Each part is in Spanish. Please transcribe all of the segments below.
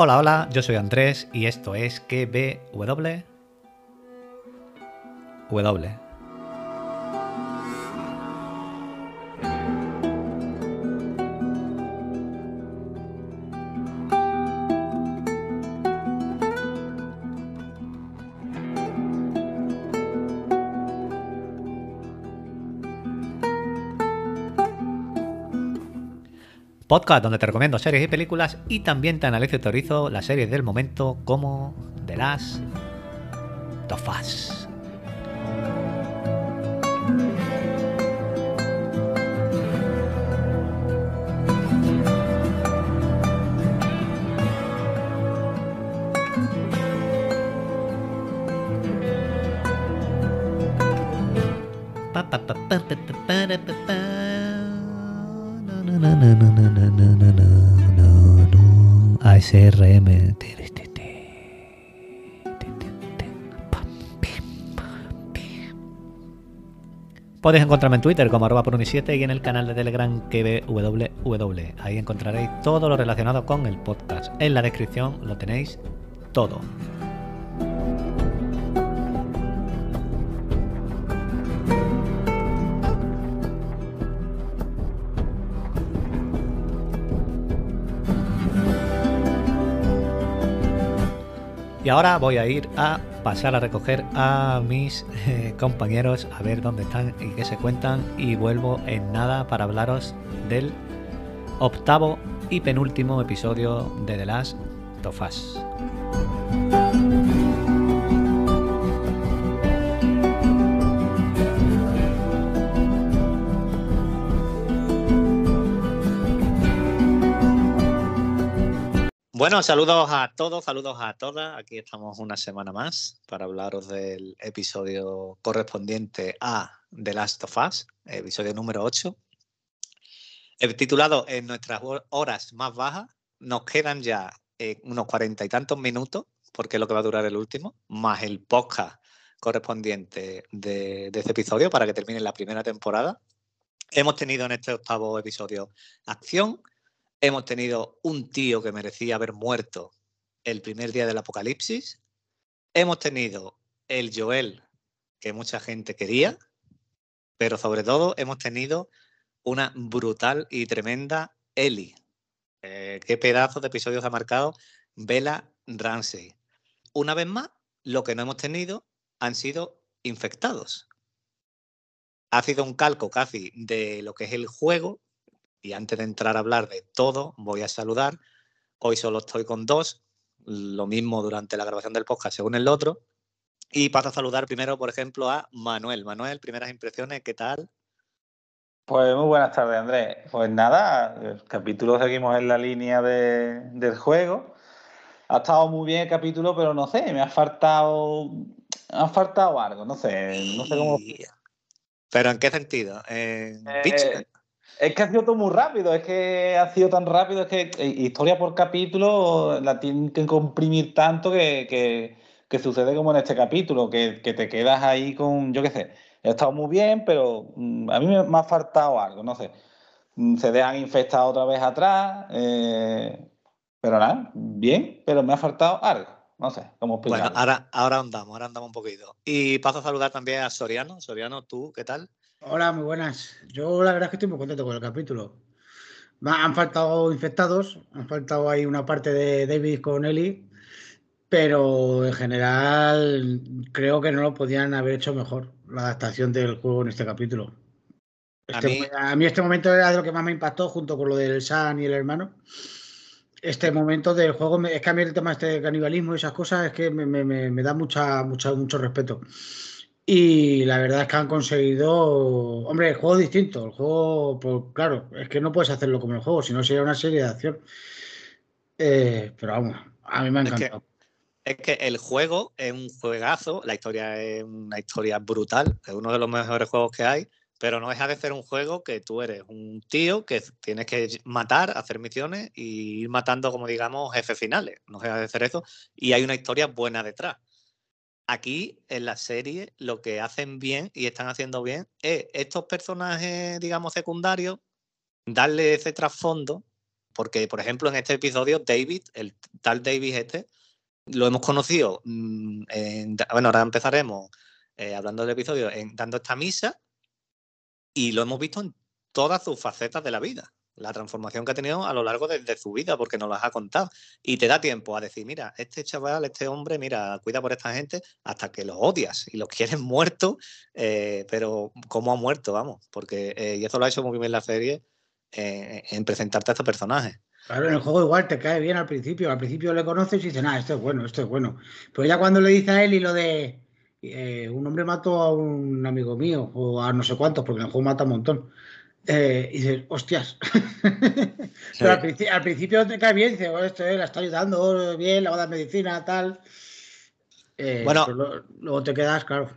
Hola, hola, yo soy Andrés y esto es KBW. W. Podcast donde te recomiendo series y películas y también te analizo y teorizo las series del momento como The Last of Us. Podéis encontrarme en Twitter como arroba por 7 y en el canal de Telegram KBWW. Ahí encontraréis todo lo relacionado con el podcast. En la descripción lo tenéis todo. Ahora voy a ir a pasar a recoger a mis eh, compañeros a ver dónde están y qué se cuentan y vuelvo en nada para hablaros del octavo y penúltimo episodio de The Last of Bueno, saludos a todos, saludos a todas. Aquí estamos una semana más para hablaros del episodio correspondiente a The Last of Us, episodio número 8. El titulado En nuestras horas más bajas, nos quedan ya eh, unos cuarenta y tantos minutos, porque es lo que va a durar el último, más el podcast correspondiente de, de este episodio para que termine la primera temporada. Hemos tenido en este octavo episodio acción, Hemos tenido un tío que merecía haber muerto el primer día del apocalipsis. Hemos tenido el Joel que mucha gente quería, pero sobre todo hemos tenido una brutal y tremenda Ellie. Eh, qué pedazo de episodios ha marcado Bella Ramsey. Una vez más, lo que no hemos tenido han sido infectados. Ha sido un calco casi de lo que es el juego, y antes de entrar a hablar de todo, voy a saludar. Hoy solo estoy con dos, lo mismo durante la grabación del podcast según el otro. Y paso a saludar primero, por ejemplo, a Manuel. Manuel, primeras impresiones, ¿qué tal? Pues muy buenas tardes, Andrés. Pues nada, el capítulo seguimos en la línea de, del juego. Ha estado muy bien el capítulo, pero no sé, me ha faltado, me ha faltado algo, no sé, no sé cómo. ¿Pero en qué sentido? ¿En eh, es que ha sido todo muy rápido, es que ha sido tan rápido, es que historia por capítulo la tienen que comprimir tanto que, que, sucede como en este capítulo, que, que, te quedas ahí con, yo qué sé, he estado muy bien, pero mm, a mí me, ha faltado algo, no sé. Mm, se dejan infectado otra vez atrás, eh, pero nada, bien, pero me ha faltado algo. No sé cómo Bueno, ahora, ahora andamos, ahora andamos un poquito. Y paso a saludar también a Soriano. Soriano, ¿tú qué tal? Hola, muy buenas. Yo la verdad es que estoy muy contento con el capítulo. Han faltado infectados, han faltado ahí una parte de David con Ellie, pero en general creo que no lo podían haber hecho mejor, la adaptación del juego en este capítulo. Este, a, mí... este momento era de lo que más me impactó, junto con lo del San y el hermano. Este momento del juego, es que a mí el tema este de canibalismo y esas cosas es que me, me, me da mucha, mucha, mucho respeto. Y la verdad es que han conseguido. Hombre, el juego es distinto. El juego, pues claro, es que no puedes hacerlo como el juego, si no sería una serie de acción. Eh, pero vamos, a mí me ha encantado. Es que, el juego es un juegazo, la historia es una historia brutal, es uno de los mejores juegos que hay, pero no deja de ser un juego que tú eres un tío que tienes que matar, hacer misiones y ir matando, como digamos, jefes finales. No deja de ser eso. Y hay una historia buena detrás. Aquí en la serie lo que hacen bien y están haciendo bien es estos personajes, digamos, secundarios, darle ese trasfondo porque, por ejemplo, en este episodio, David, el tal David este, lo hemos conocido, mm, en- bueno, ahora empezaremos eh, hablando del episodio, en, dando esta misa, y lo hemos visto en todas sus facetas de la vida, la transformación que ha tenido a lo largo de, su vida, porque nos las ha contado. Y te da tiempo a decir, mira, este chaval, este hombre, mira, cuida por esta gente hasta que los odias y los quieres muertos, eh, pero ¿cómo ha muerto? Vamos, porque, eh, y eso lo ha hecho muy bien la serie, eh, en presentarte a estos personajes. Claro, en el juego igual te cae bien al principio. Al principio le conoces y dices, ah, esto es bueno, esto es bueno. Pero ya cuando le dice a él y lo de eh, un hombre mató a un amigo mío o a no sé cuántos, porque en el juego mata un montón. Eh, y dices, hostias. Pero al, princi- al principio te cae bien, dices, "Oh, esto eh, la está ayudando bien, la va a dar medicina, tal. Eh, Bueno. lo- luego te quedas, claro.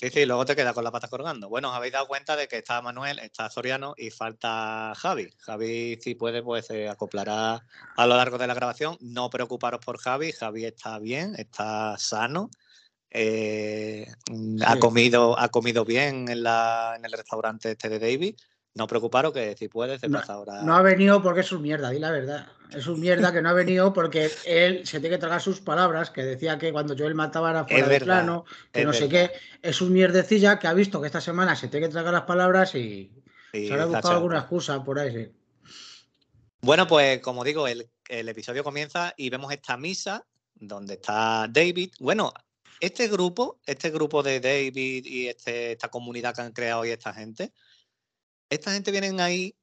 Sí, sí, luego te quedas con la pata colgando. Bueno, os habéis dado cuenta de que está Manuel, está Soriano y falta Javi. Javi, si puede, pues se acoplará a lo largo de la grabación. No preocuparos por Javi, Javi está bien, está sano. Eh, mm, ha comido, ha comido bien en, la, en el restaurante este de David. No preocuparos que si puede se No- pasa ahora. No ha venido porque es un mierda, di la verdad. Es un mierda que no ha venido porque él se tiene que tragar sus palabras, que decía que cuando Joel mataba era fuera Es de verdad, plano, que no sé qué. Es un mierdecilla que ha visto que esta semana se tiene que tragar las palabras y Sí, se habrá buscado alguna excusa por ahí. sí. Bueno, pues como digo, el, el episodio comienza y vemos esta misa donde está David. Bueno, este grupo, este grupo de David y este- esta comunidad que han creado hoy esta gente, esta gente vienen ahí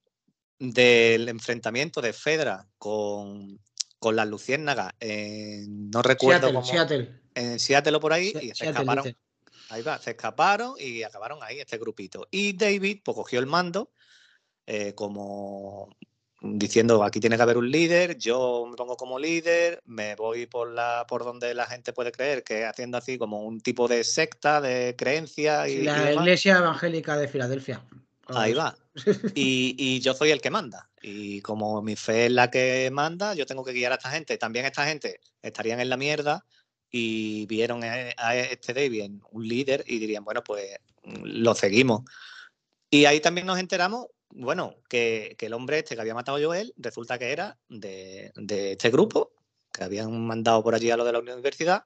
del enfrentamiento de Fedra con, con las luciérnagas en, no recuerdo Seattle, cómo, Seattle. en Seattle o por ahí, y se escaparon dice. Ahí va, se escaparon y acabaron ahí este grupito. Y David pues, cogió el mando eh, como diciendo aquí tiene que haber un líder, yo me pongo como líder, me voy por la por donde la gente puede creer que haciendo así como un tipo de secta de creencia y, la. Iglesia Evangélica de Filadelfia. Ahí va. Y, y yo soy el que manda. Y como mi fe es la que manda, yo tengo que guiar a esta gente. También esta gente estarían en la mierda y vieron a, este David un líder y dirían, bueno, pues mm, lo seguimos. Y ahí también nos enteramos, bueno, que, el hombre este que había matado a Joel resulta que era de, de este grupo, que habían mandado por allí a lo de la universidad,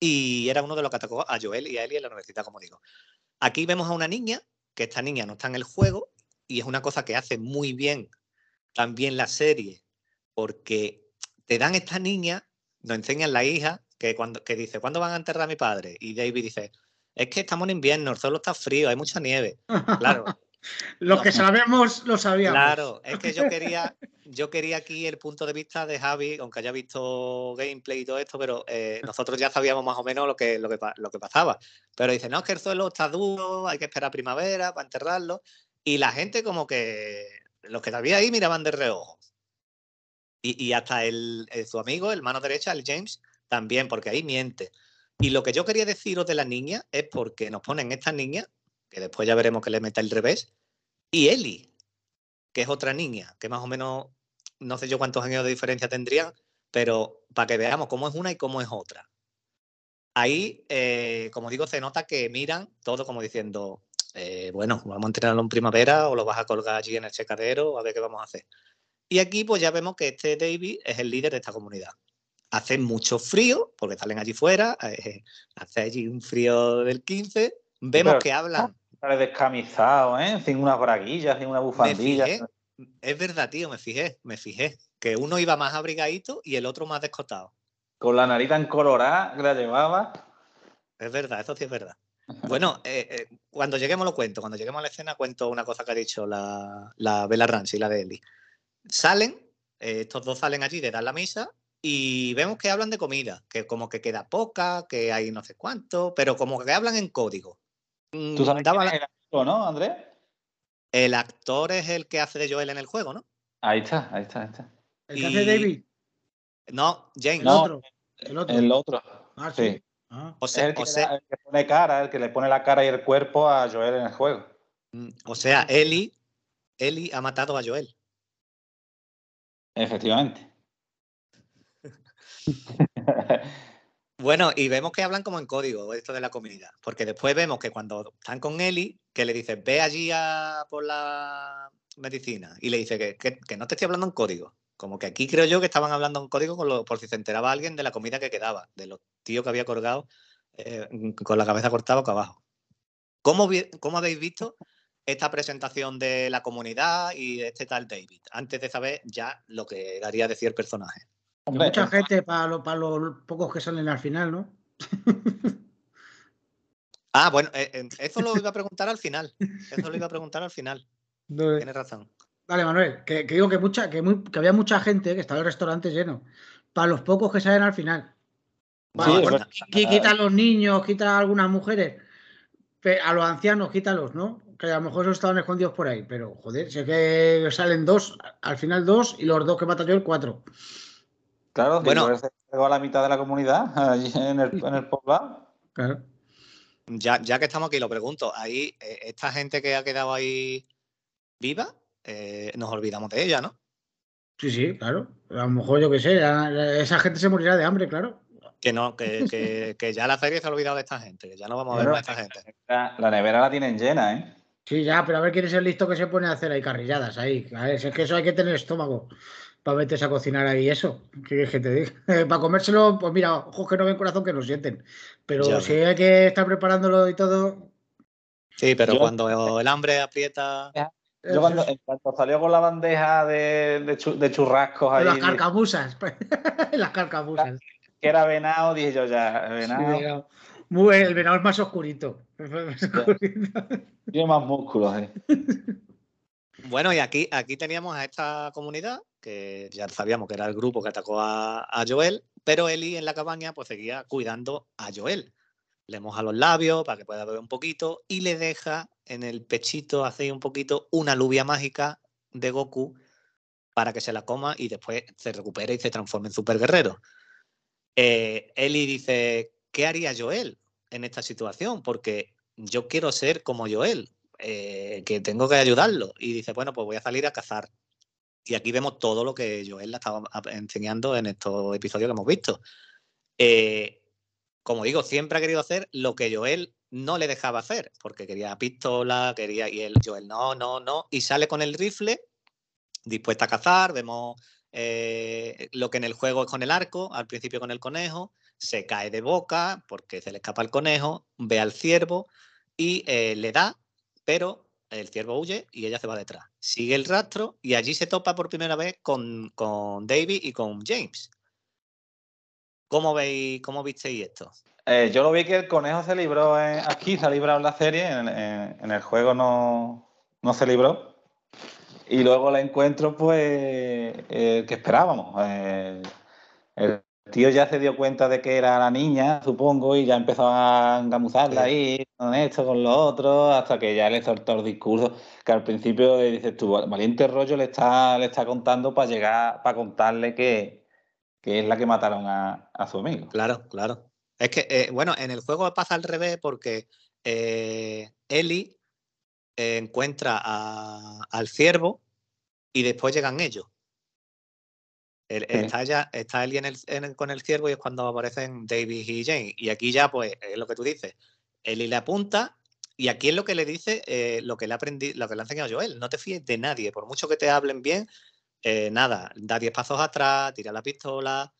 y era uno de los que atacó a Joel y a Eli en la universidad, como digo. Aquí vemos a una niña, que esta niña no está en el juego, y es una cosa que hace muy bien también la serie, porque te dan esta niña, nos enseñan la hija, que, cuando, que dice, ¿cuándo van a enterrar a mi padre? Y David dice, es que estamos en invierno, el suelo está frío, hay mucha nieve. Claro, Los que sabemos, lo sabíamos. Claro, es que yo quería, yo quería aquí el punto de vista de Javi, aunque haya visto gameplay y todo esto, pero eh, nosotros ya sabíamos más o menos lo que, lo, que, lo que pasaba. Pero dice, no, es que el suelo está duro, hay que esperar primavera para enterrarlo. Y la gente como que, los que había ahí miraban de reojo. Y, y hasta el, el- su amigo, el mano derecha, el James, también, porque ahí miente. Y lo que yo quería deciros de la niña es porque nos ponen esta niña, que después ya veremos que le meta el revés, y Ellie, que es otra niña, que más o menos, no sé yo cuántos años de diferencia tendrían, pero para que veamos cómo es una y cómo es otra. Ahí, eh, como digo, se nota que miran todo como diciendo, eh, bueno, vamos a entrenarlo en primavera o lo vas a colgar allí en el secadero, a ver qué vamos a hacer. Y aquí pues ya vemos que este David es el líder de esta comunidad. Hace mucho frío, porque salen allí fuera, eh, hace allí un frío del 15, vemos pero- que hablan Sale descamisado, ¿eh? Sin unas braguillas, sin una Me bufandilla. fijé, es verdad, tío, me fijé, me fijé. Que uno iba más abrigadito y el otro más descotado. Con la nariz tan colorada que la llevaba. Es verdad, eso sí es verdad. Bueno, eh, eh, cuando lleguemos lo cuento. Cuando lleguemos a la escena cuento una cosa que ha dicho la, la Bella Ramsey, la de Eli. Salen, eh, estos dos salen allí de dar la misa y vemos que hablan de comida, que como que queda poca, que hay no sé cuánto, pero como que hablan en código. Tú sabes daba quién la- es el amigo, ¿no, Andrés? El actor es el que hace de Joel en el juego, ¿no? Ahí está, ahí está, ahí está. El que hace Y- David, No, James. el No, otro. El otro. El otro. Ah, sí. sí. Ah. O Es sea, el que, o le sea, da- el que pone cara, el que le pone la cara y el cuerpo a Joel en el juego. Mm, O sea, Eli, Eli ha matado a Joel. Efectivamente. Bueno, y vemos que hablan como en código esto de la comunidad, porque después vemos que cuando están con Eli, que le dice, ve allí a por la medicina, y le dice que, no te estoy hablando en código. Como que aquí creo yo que estaban hablando en código con lo, por si se enteraba alguien de la comida que quedaba, de los tíos que había colgado eh, con la cabeza cortada acá abajo. ¿Cómo, ¿Cómo habéis visto esta presentación de la comunidad y de este tal David, antes de saber ya lo que daría decir el personaje? Mucha gente para, para los pocos que salen al final, ¿no? ah, bueno, eh, eh, eso lo iba a preguntar al final. Eso lo iba a preguntar al final. Tienes razón. Vale, Manuel, que, digo que, mucha, que, había mucha gente que estaba el restaurante lleno. Para los pocos que salen al final. quita a los niños, quita a algunas mujeres, a los ancianos, quítalos, ¿no? Que a lo mejor esos estaban escondidos por ahí, pero joder, sé que salen dos, al final dos y los dos que yo el cuatro. Claro, bueno, a la mitad de la comunidad allí en el, en el poblado. Claro. Ya, ya que estamos aquí, lo pregunto, ahí, eh, esta gente que ha quedado ahí viva, eh, nos olvidamos de ella, ¿no? Sí, sí, claro. A lo mejor yo qué sé, esa gente se morirá de hambre, claro. Que no, que, que, ya la serie se ha olvidado de esta gente, que ya no vamos a ver más a esta gente. La, nevera la tienen llena, ¿eh? Sí, ya, pero a ver quién es el listo que se pone a hacer ahí carrilladas ahí. A ver, es que eso hay que tener estómago para meterse a cocinar ahí eso. ¿Qué que te diga? para comérselo, pues mira, ojos que no ven corazón que lo sienten. Pero si hay que estar preparándolo y todo. Sí, pero cuando el hambre aprieta. Yo cuando, salió con la bandeja de, de, churrascos ahí. Las carcamusas. las carcamusas. Que era venado, dije yo ya, venado. Muy, el venado es más oscurito. Tiene más músculos, eh. Bueno, y aquí, aquí teníamos a esta comunidad, que ya sabíamos que era el grupo que atacó a, Joel, pero Eli en la cabaña pues seguía cuidando a Joel. Le moja los labios para que pueda beber un poquito y le deja en el pechito, hace un poquito, una lluvia mágica de Goku para que se la coma y después se recupere y se transforme en super guerrero. Eh, Eli dice, ¿qué haría Joel en esta situación? Porque yo quiero ser como Joel. Eh, que tengo que ayudarlo. Y dice, bueno, pues voy a salir a cazar. Y aquí vemos todo lo que Joel le estaba enseñando en estos episodios que hemos visto. Eh, como digo, siempre ha querido hacer lo que Joel no le dejaba hacer, porque quería pistola, quería, y él, Joel, no, no, no, y sale con el rifle, dispuesta a cazar, vemos eh, lo que en el juego es con el arco, al principio con el conejo, se cae de boca porque se le escapa el conejo, ve al ciervo y le da pero el ciervo huye y ella se va detrás. Sigue el rastro y allí se topa por primera vez con, con David y con James. ¿Cómo veis, cómo visteis esto? Eh, yo lo vi que el conejo se libró aquí, se ha librado en la serie, en, el juego no, se libró. Y luego la encuentro, pues, eh, que esperábamos. Eh, el tío ya se dio cuenta de que era la niña, supongo, y ya empezó a engamuzarla ahí, con esto, con lo otro, hasta que ya le soltó el discurso, que al principio dices tú, valiente rollo le está, le está contando para llegar, para contarle que, es la que mataron a, su amigo. Claro, claro. Es que, eh, bueno, en el juego pasa al revés porque eh, Eli encuentra al ciervo y después llegan ellos. Está, ya, está Eli en con el ciervo y es cuando aparecen David y Jane. Y aquí ya, pues, es lo que tú dices. Eli le apunta y aquí es lo que le dice, eh, lo, que le aprendí, lo que le ha enseñado Joel. No te fíes de nadie, por mucho que te hablen bien, eh, nada, da 10 pasos atrás, tira la pistola.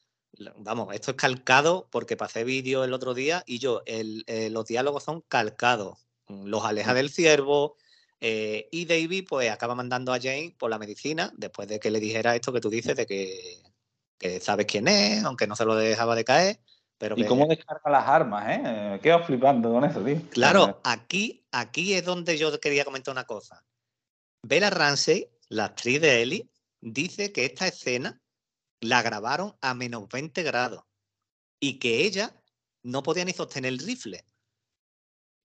Vamos, esto es calcado porque pasé vídeo el otro día y yo, eh, los diálogos son calcados. Los aleja del ciervo, eh, y David pues acaba mandando a Jane por la medicina después de que le dijera esto que tú dices de que, sabes quién es, aunque no se lo dejaba de caer. Pero ¿Y cómo descarga las armas? ¿eh? Quedo flipando con eso, tío. Claro, aquí, aquí es donde yo quería comentar una cosa. Bella Ramsey, la actriz de Ellie, dice que esta escena la grabaron a menos 20 grados y que ella no podía ni sostener el rifle.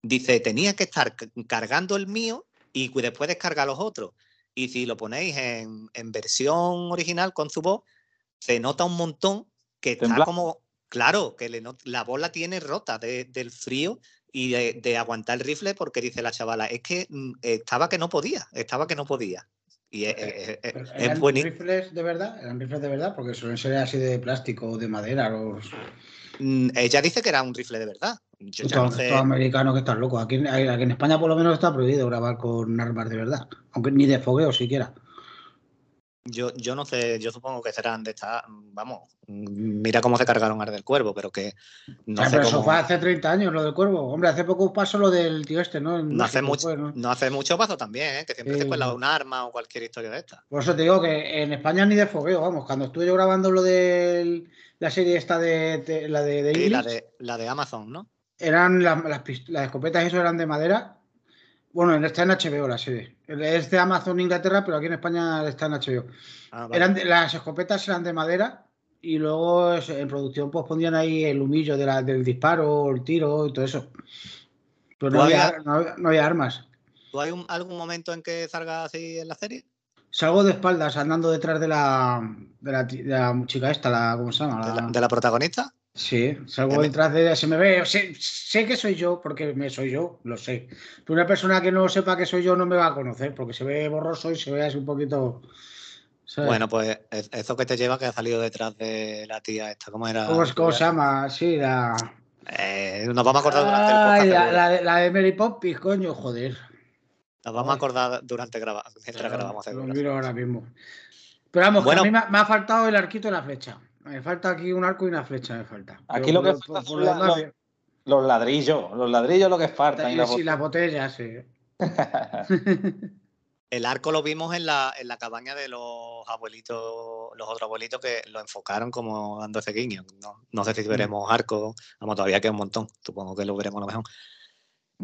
Dice, tenía que estar cargando el mío y después descarga los otros. Y si lo ponéis en, versión original con su voz, se nota un montón que está como, claro, que la voz la tiene rota del frío y de, aguantar el rifle porque dice la chavala, es que mm, estaba que no podía, estaba que no podía. Y es, ¿Eran rifles de verdad? ¿Eran rifles de verdad? Porque suelen ser así de plástico o de madera. Los... Mm, Ella dice que era un rifle de verdad. Yo ya no Estos sé- estos americanos que están locos. Aquí, aquí en España por lo menos está prohibido grabar con armas de verdad. Aunque ni de fogueo siquiera. Yo, yo no sé, yo supongo que serán de esta. Vamos, mira cómo se cargaron Ar del Cuervo, pero que no Ah, sé pero eso fue hace 30 años lo del cuervo. Hombre, hace poco pasó lo del tío este, ¿no? En No hace, mucho, fue, ¿no? no hace mucho paso también, ¿eh? que siempre se Sí. cuela un arma o cualquier historia de esta. Por eso te digo que en España ni de fogueo, vamos. Cuando estuve yo grabando lo de la serie esta de, de- la de, de Sí, la de, la de Amazon, ¿no? Eran las, las, escopetas eso eran de madera. Bueno, está en HBO la serie. Es de Amazon Inglaterra, pero aquí en España está en HBO. Ah, vale. Eran de- las escopetas eran de madera y luego en producción pues ponían ahí el humillo de la- del disparo, el tiro y todo eso. Pero no ¿Tú había, no había- no había armas. ¿Tú hay un- algún momento en que salga así en la serie? Salgo de espaldas andando detrás de la, de la, de la chica esta, la, ¿cómo se llama? ¿De la, La- de la protagonista? Sí, salgo detrás de ella, se me ve, sé, sé que soy yo, porque me soy yo, lo sé. Pero una persona que no sepa que soy yo no me va a conocer, porque se ve borroso y se ve así un poquito. ¿sabes? Bueno, pues es- eso que te lleva que ha salido detrás de la tía esta. ¿Cómo era? ¿Cómo, cómo se llama? Sí, la. Eh, nos vamos a acordar durante el podcast. la, la de, la de Mary Poppins, coño, joder. Nos vamos a acordar durante graba mientras grabamos. Lo seguro. miro ahora mismo. Pero vamos, que a mí me, ha- me ha faltado el arquito y la flecha. Me falta aquí un arco y una flecha, me falta. Aquí Pero lo que falta son la- los- ladrillos, los ladrillos lo que faltan. y Y, la sí, las botellas, sí. El arco lo vimos en la, en la cabaña de los abuelitos, los otros abuelitos que lo enfocaron como dando ese guiño. No, no sé si veremos arco, vamos, todavía queda un montón, supongo que lo veremos a lo mejor.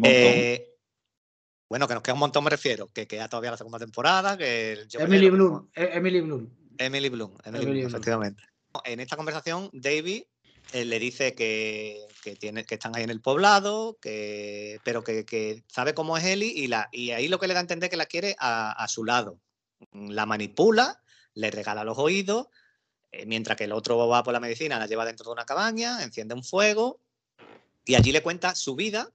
Eh, bueno, que nos queda un montón, me refiero, que queda todavía la segunda temporada, que el Joker Emily Bloom, eh, Emily Bloom. Emily Bloom, Emily Emily Bloom, Bloom. efectivamente. En esta conversación, David eh, le dice que, que, están ahí en el poblado, que, pero que, que sabe cómo es Ellie y, la, y ahí lo que le da a entender que la quiere a, a su lado. La manipula, le regala los oídos, eh, mientras que el otro va por la medicina, la lleva dentro de una cabaña, enciende un fuego y allí le cuenta su vida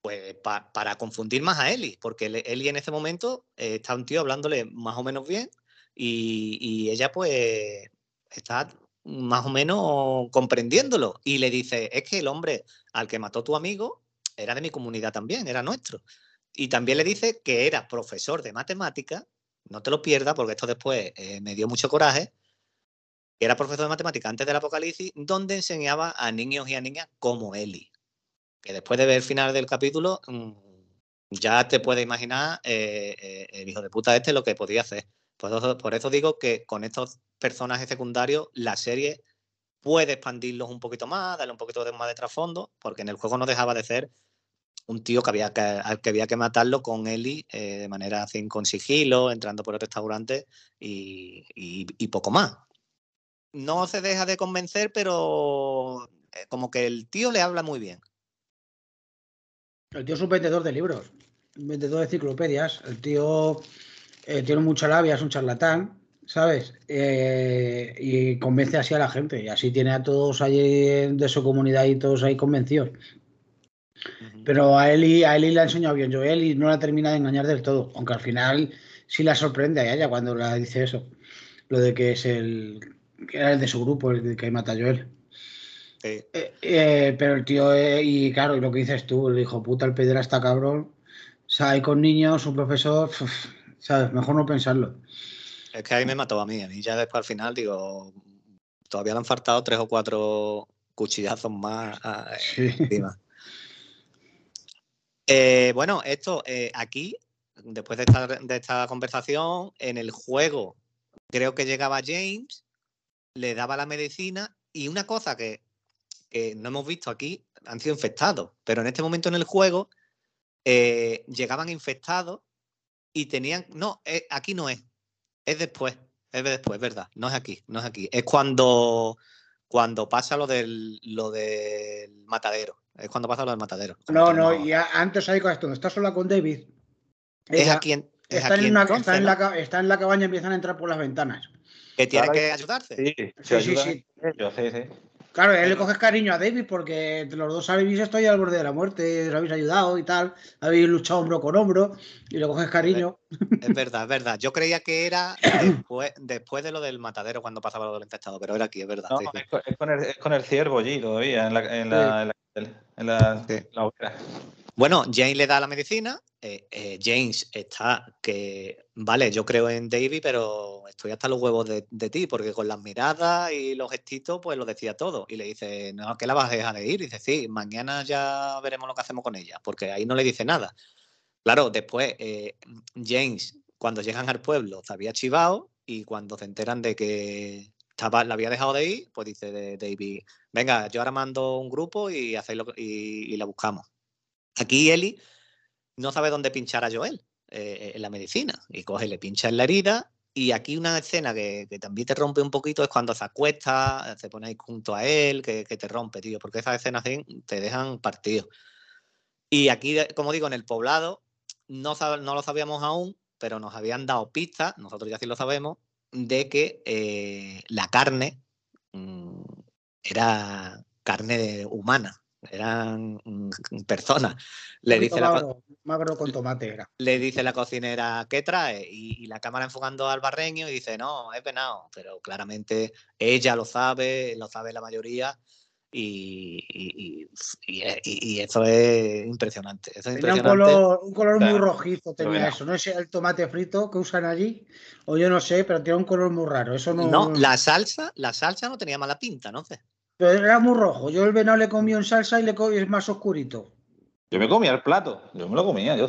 pues pa- para confundir más a Ellie, porque Ellie en ese momento eh, está un tío hablándole más o menos bien y, y ella pues está más o menos comprendiéndolo y le dice, es que el hombre al que mató tu amigo era de mi comunidad también, era nuestro. Y también le dice que era profesor de matemáticas, no te lo pierdas porque esto después eh, me dio mucho coraje, era profesor de matemáticas antes del apocalipsis, donde enseñaba a niños y a niñas como Eli. Que después de ver el final del capítulo, mm, ya te puedes imaginar eh, eh, el hijo de puta este lo que podía hacer. Por eso, por eso digo que con estos personajes secundarios la serie puede expandirlos un poquito más, darle un poquito de más de trasfondo, porque en el juego no dejaba de ser un tío que había que, al que había que matarlo con Eli eh, de manera así con sigilo, entrando por el restaurante y poco más. No se deja de convencer, pero eh, como que el tío le habla muy bien. El tío es un vendedor de libros, un vendedor de enciclopedias. El tío eh, tiene mucha labia, es un charlatán, ¿sabes? Eh, y convence así a la gente. Y así tiene a todos allí de su comunidad y todos ahí convencidos. Pero a Eli, a Eli le ha enseñado bien Joel y no la termina de engañar del todo. Aunque al final sí la sorprende a ella cuando la dice eso. Lo de que es el. que era el de su grupo, el que mata a Joel. Sí. Eh, eh, pero el tío, eh, y claro, lo que dices tú, el hijo puta, el pederasta cabrón, o sea, hay con niños, un profesor, uf, ¿sabes? Mejor no pensarlo. Es que ahí me mató a mí. A mí ya después al final digo, todavía le han faltado tres o cuatro cuchillazos más ah, Sí. encima. Eh, bueno, esto eh, aquí, después de esta, de esta conversación, en el juego creo que llegaba James, le daba la medicina y una cosa que, que no hemos visto aquí, han sido infectados, pero en este momento en el juego eh, llegaban infectados y tenían, no, eh, aquí no es, es después, es después, verdad, no es aquí, no es aquí, es cuando, cuando pasa lo del, lo del matadero, es cuando pasa lo del matadero. No, no, y a- antes ahí cuando está sola con David. es aquí, en, es está, aquí en una- entonces, está en ¿no? la, ca- está en la cabaña y empiezan a entrar por las ventanas. que tiene Claro. que ayudarse. Sí, Sí, sí, sí. ellos, sí, sí. Claro, él le coges cariño a David porque los dos habéis estoy al borde de la muerte, os habéis ayudado y tal, habéis luchado hombro con hombro y le coges cariño. Es verdad, es verdad. Yo creía que era después, de lo del matadero cuando pasaba lo del infectado, pero era aquí, es verdad. No, Es, con el, ciervo allí todavía, en la, en la, en la, bueno, James le da la medicina. Eh, eh, James está que, vale, yo creo en David, pero estoy hasta los huevos de, ti, porque con las miradas y los gestitos, pues lo decía todo. Y le dice, no, ¿qué la vas a dejar de ir? Y dice, sí, mañana ya veremos lo que hacemos con ella, porque ahí no le dice nada. Claro, después eh, James, cuando llegan al pueblo, se había chivado y cuando se enteran de que la había dejado de ir, pues dice de David, venga, yo ahora mando un grupo y, hacéis y la buscamos. Aquí Eli no sabe dónde pinchar a Joel eh, en la medicina y coge, le pincha en la herida. Y aquí una escena que, también te rompe un poquito es cuando se acuesta, se pone ahí junto a él, que, te rompe, tío, porque esas escenas te dejan partido. Y aquí, como digo, en el poblado no, no lo sabíamos aún, pero nos habían dado pistas, nosotros ya sí lo sabemos, de que eh, la carne mm, era carne humana, eran personas. Le dice, la, con tomate era. le dice la cocinera, ¿qué trae? Y, la cámara enfocando al barreño y dice, no, es venado. Pero claramente ella lo sabe, lo sabe la mayoría. Y, y, eso es impresionante. Un color, un color muy rojizo tenía eso. No es el tomate frito que usan allí, o yo no sé, pero tiene un color muy raro. Eso no, no, la salsa, la salsa no tenía mala pinta, no sé. Pero era muy rojo. Yo el venado le comí en salsa y le comí, es más oscurito. Yo me comía el plato. Yo me lo comía, yo.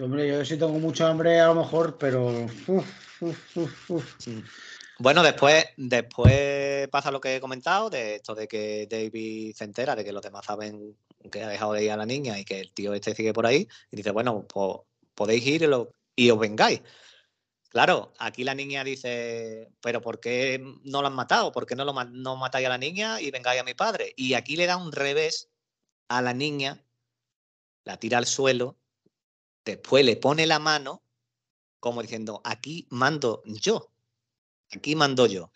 hombre, yo sí tengo mucha hambre a lo mejor, pero. Bueno, después, después pasa lo que he comentado, de esto de que David se entera de que los demás saben que ha dejado de ir a la niña y que el tío este sigue por ahí, y dice, bueno, pues podéis ir y os vengáis. Claro, aquí la niña dice, pero ¿por qué no lo han matado? ¿Por qué no, lo, matáis a la niña y vengáis a mi padre? Y aquí le da un revés a la niña, la tira al suelo, después le pone la mano como diciendo, aquí mando yo, aquí mando yo.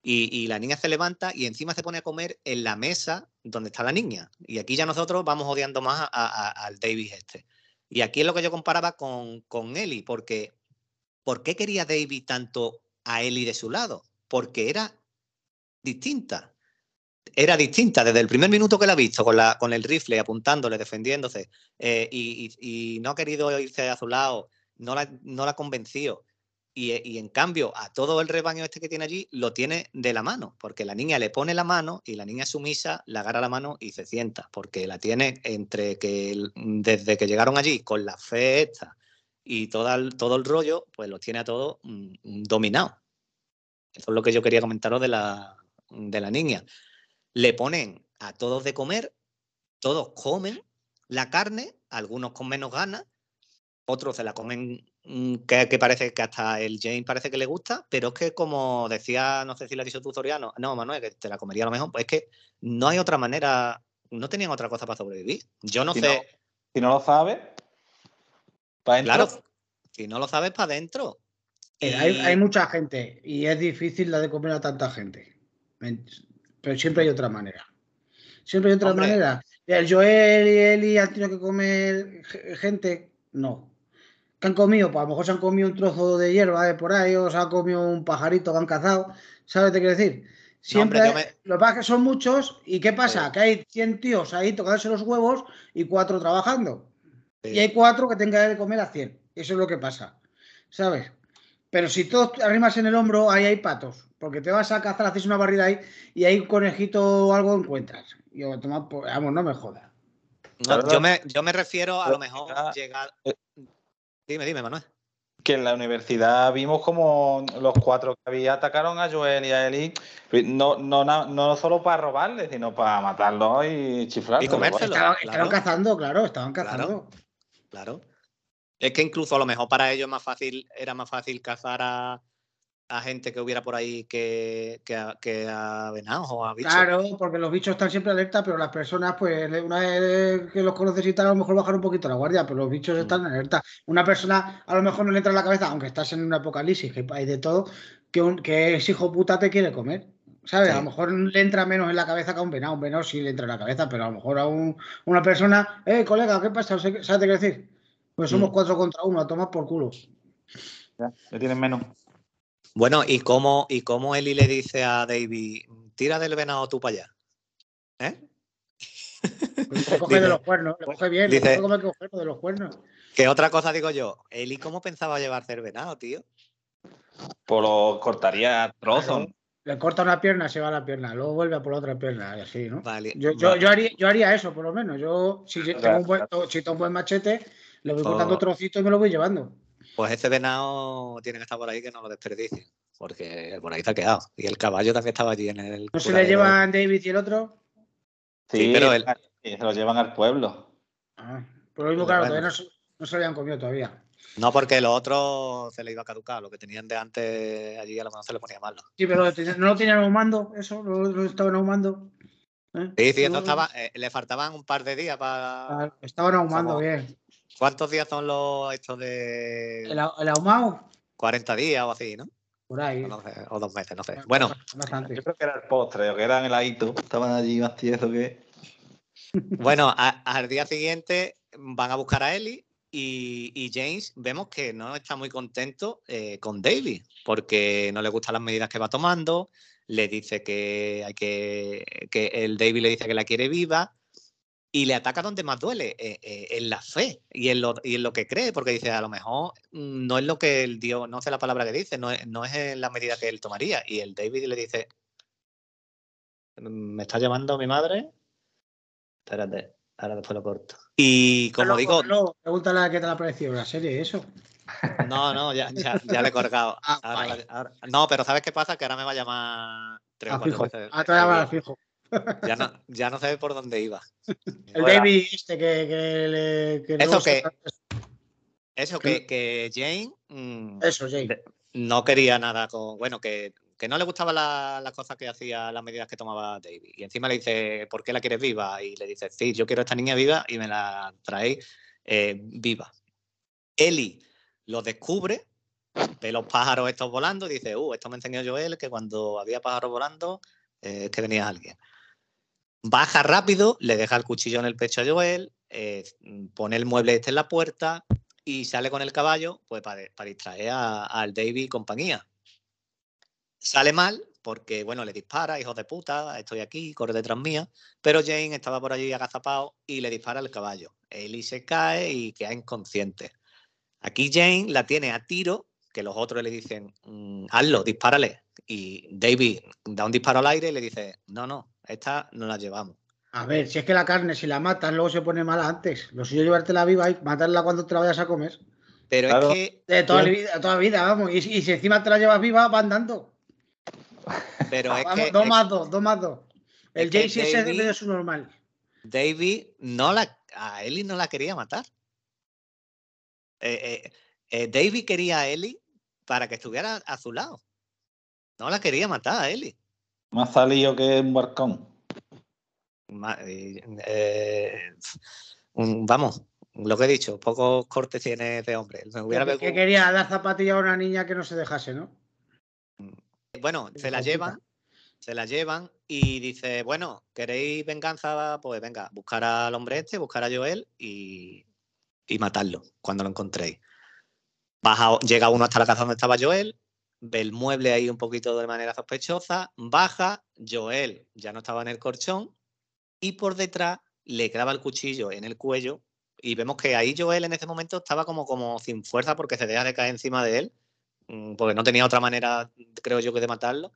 Y, la niña se levanta y encima se pone a comer en la mesa donde está la niña. Y aquí ya nosotros vamos odiando más al David este. Y aquí es lo que yo comparaba con, con Eli, porque ¿Por qué quería David tanto a Ellie de su lado? Porque era distinta. Era distinta desde el primer minuto que la ha visto, con, la, con el rifle apuntándole, defendiéndose, eh, y, no ha querido irse a su lado, no la, no la convenció. Y, y, en cambio, a todo el rebaño este que tiene allí, lo tiene de la mano, porque la niña le pone la mano y la niña sumisa le agarra la mano y se sienta, porque la tiene entre que desde que llegaron allí con la fe esta, y todo el, todo el rollo, pues los tiene a todos mm, mm, dominados. Eso es lo que yo quería comentaros de la, de la niña. Le ponen a todos de comer, todos comen la carne, algunos con menos ganas, otros se la comen mm, que, parece que hasta el Jane parece que le gusta, pero es que como decía, no sé si lo ha dicho tú, Soriano, no, Manuel, que te la comería a lo mejor, pues es que no hay otra manera, no tenían otra cosa para sobrevivir. Yo no sé. si no lo sabes, Claro, si no lo sabes, para adentro. Eh, hay, mucha gente y es difícil la de comer a tanta gente. Pero siempre hay otra manera. Siempre hay otra manera. El Joel y Eli han tenido que comer gente, no. ¿Qué han comido? Pues a lo mejor se han comido un trozo de hierba de por ahí, o se han comido un pajarito que han cazado. ¿Sabes qué quiero decir? Siempre, lo que pasa es que son muchos, ¿y qué pasa? Que hay 100 tíos ahí tocándose los huevos y cuatro trabajando. Y hay cuatro que tengan que comer a 100. Eso es lo que pasa. ¿Sabes? Pero si todos arrimas en el hombro, ahí hay patos. Porque te vas a cazar, haces una barrida ahí y ahí un conejito o algo encuentras. Yo, toma, pues, vamos, no me jodas. yo, me, yo, me, refiero a lo mejor llegar. Eh, dime, dime, Manuel. Que en la universidad vimos como los cuatro que había atacaron a Joel y a Eli, no, no, no solo para robarles, sino para matarlos y chiflarlos. Y comérselos. Estaban, cazando, claro, estaban cazando. Claro. Es que incluso a lo mejor para ellos más fácil, era más fácil cazar a, gente que hubiera por ahí que, que, a, que venados o a bichos. Claro, porque los bichos están siempre alerta, pero las personas, pues, una vez que los conoces y tal, a lo mejor bajar un poquito la guardia, pero los bichos mm. están alerta. Una persona a lo mejor no le entra en la cabeza, aunque estás en un apocalipsis, que hay de todo, que, un, que ese hijo puta te quiere comer. ¿Sabes? Sí. A lo mejor le entra menos en la cabeza que a un venado. Un venado sí le entra en la cabeza, pero a lo mejor a un- una persona, eh, colega, ¿qué pasa? ¿Sabes qué decir? Pues somos Mm. cuatro contra uno, a tomar por culo. Ya, le tienen menos. Bueno, ¿y cómo, ¿y cómo Eli le dice a David, tira del venado tú para allá? ¿Eh? Le coge Dice- de los cuernos, le coge bien, dice- le coge como hay que cogerlo de los cuernos. Que otra cosa digo yo, Eli, ¿cómo pensaba llevarse el venado, tío? Pues lo cortaría trozos. Le corta una pierna, se va la pierna, luego vuelve a por la otra pierna, y así, ¿no? Vale. Yo, yo, vale. yo, haría, yo haría eso, por lo menos. Yo, si tengo un buen, si tengo un buen machete, le voy cortando Oh. trocitos y me lo voy llevando. Pues ese venado tiene que estar por ahí que no lo desperdicien, porque por ahí se ha quedado. Y el caballo también estaba allí en el. ¿No se le llevan David y el otro? Sí, pero él- sí, se lo llevan al pueblo. Ah, por lo mismo, claro, bueno. todavía no se, no se lo habían comido todavía. No, porque los otros se le iba a caducar. Lo que tenían de antes allí a lo mejor se le ponía malo. Sí, pero no lo tenían ahumando, eso, no lo estaban ahumando. ¿eh? Sí, sí, eso No- estaba, eh, le faltaban un par de días para. ah, Estaban ahumando Como- bien. ¿Cuántos días son los estos de El, ah- el ahumado, 40 días o así, no? por ahí. O, no sé, o dos meses, no sé. Bueno, Bastante. Yo creo que era el postre, o que eran heladito. Estaban allí más tiesos que. bueno, a- al día siguiente van a buscar a Ellie y, James vemos que no está muy contento eh, con David porque no le gustan las medidas que va tomando, le dice que hay que, el David le dice que la quiere viva y le ataca donde más duele, eh, eh, en la fe y en, lo, que cree, porque dice, a lo mejor mm, no es lo que el Dios, no sé la palabra que dice, no es, no es en la medida que él tomaría. Y el David le dice, ¿me está llamando mi madre? Espérate, ahora después lo corto. Y como digo, pregúntale a qué te la ha parecido la serie, eso. no, no, ya, ya, ya le he colgado. Ah, Ahora ahora- no, pero ¿sabes qué pasa? Que ahora me va a llamar tres o Ah, cuatro fijo. veces. Ah, te voy a llamar al fijo. Ya no, ya no sé por dónde iba. El. David este que, que le. Que Eso que- Eso, que, que Jane mm, Eso, Jay. de- no quería nada con. Bueno, que, que no le gustaban la- las cosas que hacía, las medidas que tomaba David. Y encima le dice, ¿por qué la quieres viva? Y le dice, sí, yo quiero a esta niña viva y me la traéis eh, viva. Eli lo descubre, ve los pájaros estos volando y dice, uh, esto me enseñó Joel, que cuando había pájaros volando eh, que venía alguien. Baja rápido, le deja el cuchillo en el pecho a Joel, eh, pone el mueble este en la puerta y sale con el caballo pues para, para distraer al David y compañía. Sale mal porque, bueno, le dispara, hijo de puta, estoy aquí, corre detrás mía, pero Jane estaba por allí agazapado y le dispara al caballo. Ellie se cae y queda inconsciente. Aquí Jane la tiene a tiro, que los otros le dicen, "Mm, hazlo, dispárale. Y David da un disparo al aire y le dice, no, no, esta no la llevamos. A ver, si es que la carne, si la matas, luego se pone mala antes. Lo suyo es llevártela viva y matarla cuando te la vayas a comer. Pero Claro. es que, De toda, Sí. la vida, toda la vida, vamos. Y, si- y si encima te la llevas viva, van dando. Pero es Vamos, que dos es- más dos, dos más dos. El es David- es su normal. David no la, a Ellie no la quería matar. Eh, eh, eh, David quería a Ellie para que estuviera a su lado. No la quería matar a Ellie. Más salido que un barcón. Ma- eh, eh, vamos, lo que he dicho, pocos cortes tiene de hombre. Me hubiera Que, que quería dar zapatilla a una niña que no se dejase, ¿no? Bueno, se la llevan, se la llevan y dice, bueno, ¿queréis venganza? Pues venga, buscar al hombre este, buscar a Joel y, y matarlo cuando lo encontréis. Baja, llega uno hasta la casa donde estaba Joel, ve el mueble ahí un poquito de manera sospechosa, baja, Joel ya no estaba en el colchón y por detrás le clava el cuchillo en el cuello y vemos que ahí Joel en ese momento estaba como, como sin fuerza porque se deja de caer encima de él, porque no tenía otra manera, creo yo, que de matarlo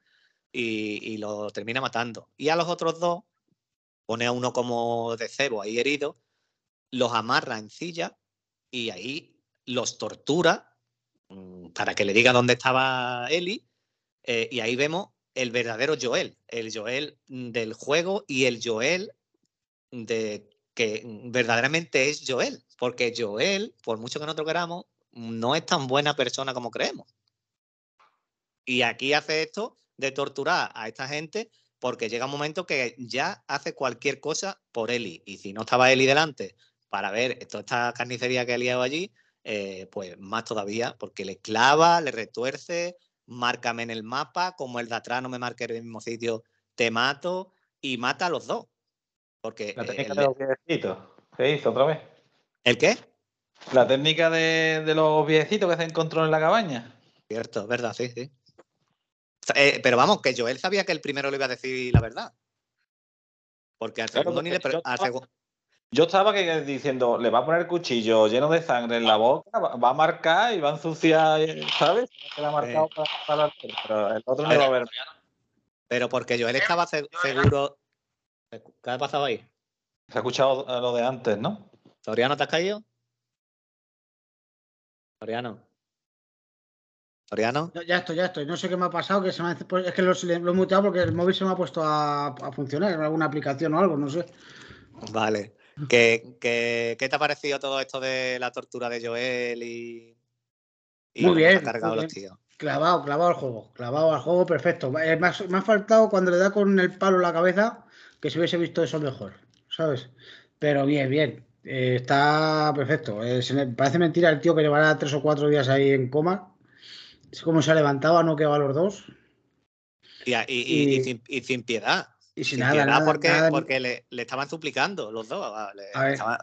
y, lo termina matando. Y a los otros dos pone a uno como de cebo ahí herido, los amarra en silla y ahí los tortura mm, para que le diga dónde estaba Eli. eh, y ahí vemos el verdadero Joel, el Joel mm, del juego y el Joel de que mm, verdaderamente es Joel, porque Joel, por mucho que nosotros queramos, no es tan buena persona como creemos. Y aquí hace esto de torturar a esta gente porque llega un momento que ya hace cualquier cosa por Eli. Y si no estaba Eli delante para ver toda esta carnicería que ha liado allí, eh, pues más todavía, porque le clava, le retuerce, márcame en el mapa, como el de atrás no me marque en el mismo sitio, te mato y mata a los dos. Porque La técnica el- de los viejecitos. ¿Qué hizo otra vez? ¿El qué? La técnica de, de los viejecitos que se encontró en la cabaña. Cierto, es verdad, sí, sí. Eh, pero vamos, que Joel sabía que el primero le iba a decir la verdad. Porque al Claro, segundo ni le. yo al segu- Yo estaba que, diciendo, le va a poner el cuchillo lleno de sangre en la boca, va, va a marcar y va a ensuciar, eh, ¿sabes? Se le ha marcado para, para el pero el otro no va a ver. Pero porque Joel estaba se- seguro. ¿Qué ha pasado ahí? Se ha escuchado a lo de antes, ¿no? ¿Soriano te has caído? ¿Soriano? ¿Soriano? Ya, estoy, ya estoy. No sé qué me ha pasado, que se me ha- pues es que lo, lo he muteado porque el móvil se me ha puesto a, a funcionar en alguna aplicación o algo, no sé. Vale. ¿Qué, qué, qué te ha parecido todo esto de la tortura de Joel y. y Muy bien, cargado muy los tíos? Clavado, clavado al juego, clavado al juego, perfecto. Eh, me, ha, me ha faltado cuando le da con el palo en la cabeza que se hubiese visto eso mejor, ¿sabes? Pero bien, bien. Eh, está perfecto. Eh, se me parece mentira el tío que llevará tres o cuatro días ahí en coma. Es como se ha levantado, no quedaba los dos. Y, sin, y sin piedad. Y sin Sin nada, piedad nada, porque, nada. porque le, le estaban suplicando los dos. le- A ver. estaban-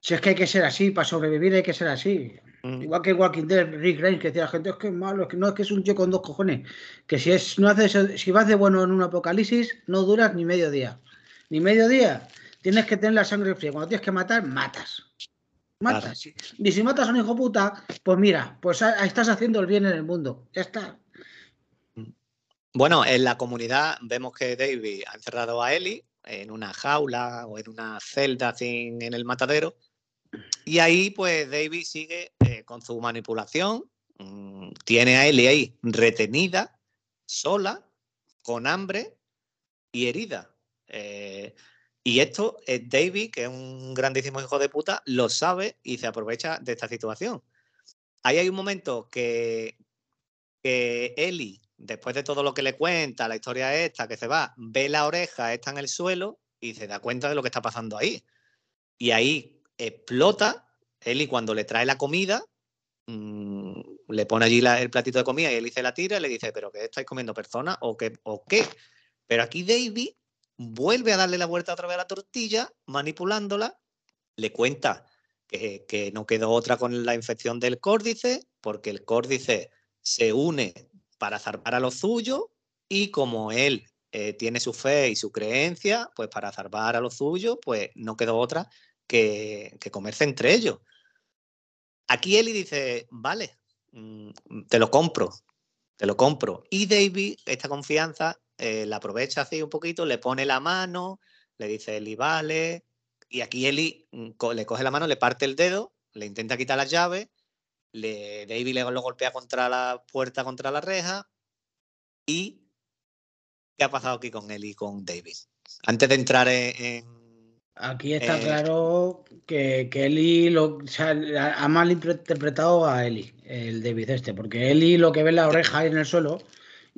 Si es que hay que ser así, para sobrevivir hay que ser así. Mm. Igual que Walking Dead, Rick Grimes, que decía la gente, es que es malo, es que no, es que es un tío con dos cojones. Que si es, no haces, si vas de bueno en un apocalipsis, no duras ni medio día. Ni medio día. Tienes que tener la sangre fría. Cuando tienes que matar, matas. Claro. Sí. Y si matas a un hijo puta, pues mira, pues a- estás haciendo el bien en el mundo. Ya está. Bueno, en la comunidad vemos que David ha encerrado a Ellie en una jaula o en una celda sin, en el matadero. Y ahí, pues, David sigue eh, con su manipulación. mm, tiene a Ellie ahí retenida, sola, con hambre y herida. Eh, y esto, eh, David, que es un grandísimo hijo de puta, lo sabe y se aprovecha de esta situación. Ahí hay un momento que, que Ellie, después de todo lo que le cuenta, la historia esta, que se va, ve la oreja esta en el suelo y se da cuenta de lo que está pasando ahí. Y ahí explota. Ellie, cuando le trae la comida, mm, le pone allí el platito de comida y Ellie se la tira y le dice, ¿pero qué estáis comiendo personas o qué? ¿O qué? Pero aquí David vuelve a darle la vuelta otra vez a la tortilla, manipulándola, le cuenta que, no quedó otra con la infección del córdice, porque el córdice se une para zarpar a lo suyo y como él eh, tiene su fe y su creencia, pues para zarpar a lo suyo, pues no quedó otra que, que comerse entre ellos. Aquí Eli dice, vale, mm, te lo compro, te lo compro. Y David, esta confianza, eh, la aprovecha así un poquito, le pone la mano, le dice Eli, vale. Y aquí Eli mm, le coge la mano, le parte el dedo, le intenta quitar las llaves, le, David le lo golpea contra la puerta, contra la reja. ¿Y qué ha pasado aquí con Eli y con David? Antes de entrar en... en- Aquí está Eh, claro que, que Eli lo, o sea, ha ha malinterpretado a Eli, el David este, porque Eli lo que ve es la oreja ahí en el suelo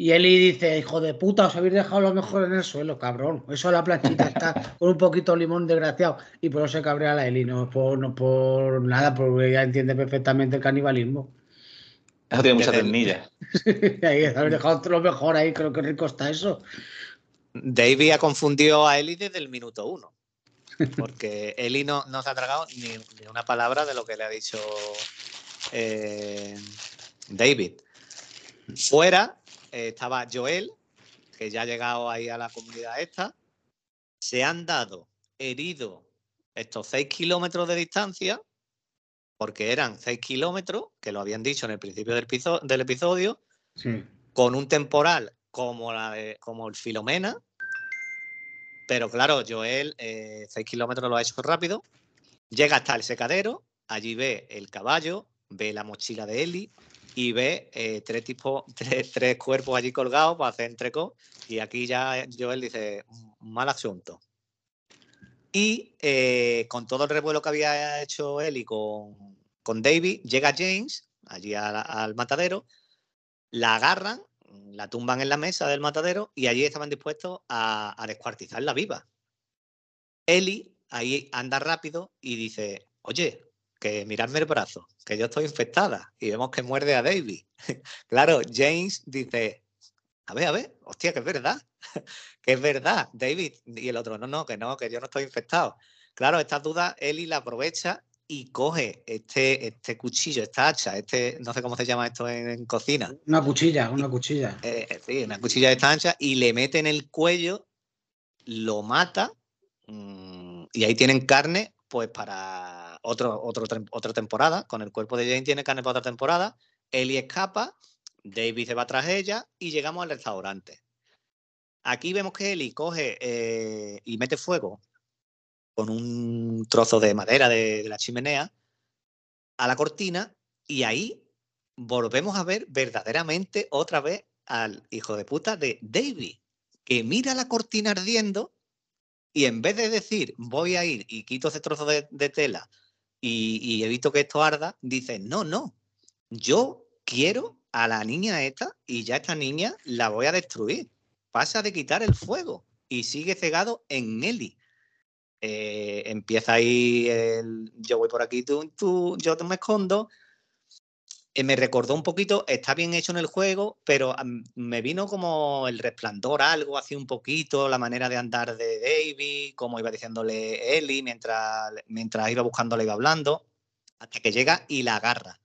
y Eli dice, hijo de puta, os habéis dejado lo mejor en el suelo, cabrón. Eso la planchita está con un poquito de limón desgraciado y por eso se cabrea la Eli, no es por, no por nada, porque ella entiende perfectamente el canibalismo. Eso tiene mucha ternilla. ahí habéis dejado lo mejor ahí, creo que rico está eso. David ha confundido a Eli desde el minuto uno. Porque Eli no, no se ha tragado ni, ni una palabra de lo que le ha dicho eh, David. Fuera eh, estaba Joel, que ya ha llegado ahí a la comunidad esta. Se han dado heridos estos seis kilómetros de distancia, porque eran seis kilómetros, que lo habían dicho en el principio del, episo- del episodio, Sí. con un temporal como, la de- como el Filomena. Pero claro, Joel, 6 kilómetros lo ha hecho rápido. Llega hasta el secadero, allí ve el caballo, ve la mochila de Eli y ve eh, tres, tipos, tres, tres cuerpos allí colgados para hacer entrecó. Y aquí ya Joel dice, mal asunto. Y eh, con todo el revuelo que había hecho Eli con, con David, llega James allí al- al matadero la agarran, la tumban en la mesa del matadero y allí estaban dispuestos a, descuartizarla viva. Eli ahí anda rápido y dice, oye, que miradme el brazo, que yo estoy infectada. Y vemos que muerde a David. claro, James dice, a ver, a ver, hostia, que es verdad, que es verdad, David. Y el otro, no, no, que no, que yo no estoy infectado. Claro, estas dudas Eli la aprovecha y coge este, este cuchillo, esta hacha, este, no sé cómo se llama esto en, cocina. Una cuchilla, una cuchilla. Eh, eh, sí, una cuchilla de esta ancha y le mete en el cuello, lo mata mm, y ahí tienen carne pues para otro, otro, otra temporada. Con el cuerpo de Jane tiene carne para otra temporada. Ellie escapa, David se va tras ella y llegamos al restaurante. Aquí vemos que Ellie coge eh, y mete fuego con un trozo de madera de, la chimenea a la cortina y ahí volvemos a ver verdaderamente otra vez al hijo de puta de David, que mira la cortina ardiendo y en vez de decir voy a ir y quito ese trozo de, tela y, y, evito que esto arda, dice no, no, yo quiero a la niña esta y ya esta niña la voy a destruir. Pasa de quitar el fuego y sigue cegado en Eli. Eh, empieza ahí el yo voy por aquí, tú, tú yo me escondo. Eh, me recordó un poquito, está bien hecho en el juego, pero me vino como el resplandor, algo así un poquito, la manera de andar de David, como iba diciéndole Ellie mientras, mientras iba buscándole, iba hablando, hasta que llega y la agarra.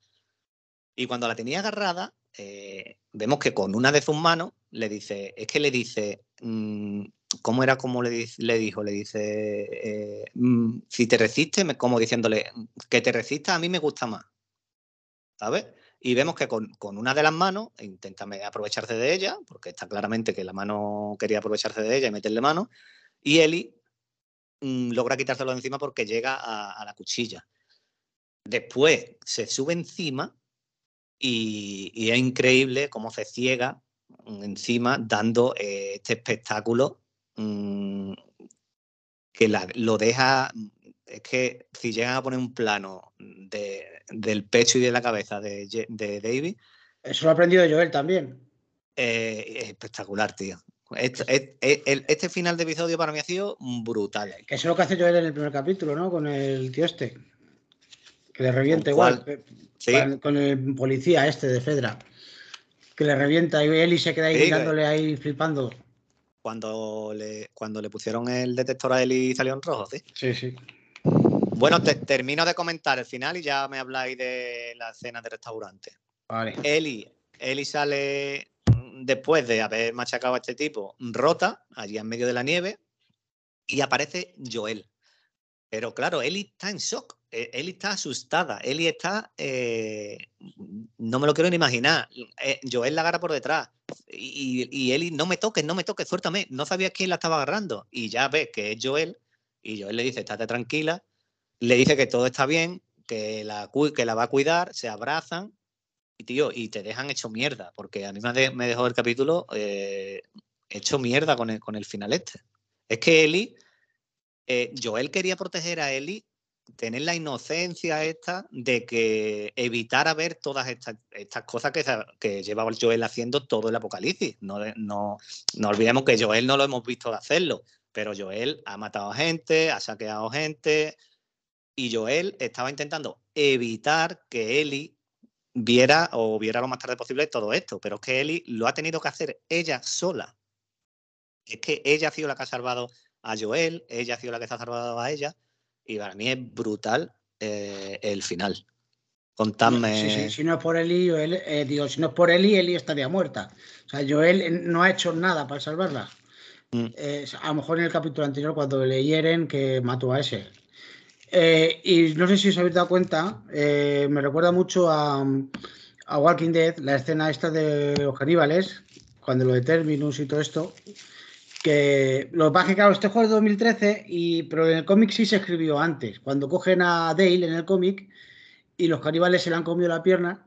Y cuando la tenía agarrada, eh, vemos que con una de sus manos le dice, es que le dice, mm, ¿cómo era como le, dijo? Le dice, eh, mm, si te resistes, como diciéndole, que te resistas a mí me gusta más. ¿Sabes? Y vemos que con, una de las manos intenta aprovecharse de ella, porque está claramente que la mano quería aprovecharse de ella y meterle mano, y Eli mm, logra quitárselo de encima porque llega a, la cuchilla. Después se sube encima y, es increíble cómo se ciega encima dando eh, este espectáculo Mm, que lo deja, es que si llegan a poner un plano del pecho y de la cabeza de, de David. Eso lo ha aprendido Joel también. Eh, es espectacular, tío. Este, este, final de episodio para mí ha sido brutal. Que eso es lo que hace Joel en el primer capítulo, ¿no? Con el tío este. Que le revienta igual. Con, el policía este de Fedra. Que le revienta y él y se queda ahí mirándole ahí flipando cuando le, cuando le pusieron el detector a él y salió en rojo, ¿sí? Sí, sí. Bueno, termino de comentar el final y ya me habláis de la escena de restaurante. Vale. Eli, Eli sale después de haber machacado a este tipo, rota, allí en medio de la nieve, y aparece Joel. Pero claro, Eli está en shock. E, Eli está asustada. Eli está. Eh, no me lo quiero ni imaginar. Eh, Joel la agarra por detrás. Y, y, Eli, no me toques, no me toques, suéltame. No sabía quién la estaba agarrando. Y ya ve que es Joel. Y Joel le dice, estate tranquila. Le dice que todo está bien, que la, que la va a cuidar. Se abrazan. Y tío, y te dejan hecho mierda. Porque a mí me, dejó el capítulo eh, hecho mierda con el, con el final este. Es que Eli. Joel quería proteger a Eli tener la inocencia esta de que evitara ver todas estas, cosas que, que lleva Joel haciendo todo el apocalipsis. No, no, no olvidemos que Joel no lo hemos visto hacerlo, pero Joel ha matado gente, ha saqueado gente y Joel estaba intentando evitar que Eli viera o viera lo más tarde posible todo esto, pero es que Eli lo ha tenido que hacer ella sola. Es que ella ha sido la que ha salvado a Joel, ella ha sido la que se ha salvado a ella y para mí es brutal eh, el final. Contadme. si no es por Eli, eh, digo, si no es por Eli, Eli estaría muerta. O sea, Joel no ha hecho nada para salvarla. Mm. Eh, a lo mejor en el capítulo anterior, cuando le hieren, que mató a ese. y no sé si os habéis dado cuenta, me recuerda mucho a, a, Walking Dead, la escena esta de los caníbales, cuando lo de Terminus y todo esto, que lo que pasa es que, claro, este juego es de 2013, y, pero en el cómic sí se escribió antes. Cuando cogen a Dale en el cómic y los caníbales se le han comido la pierna,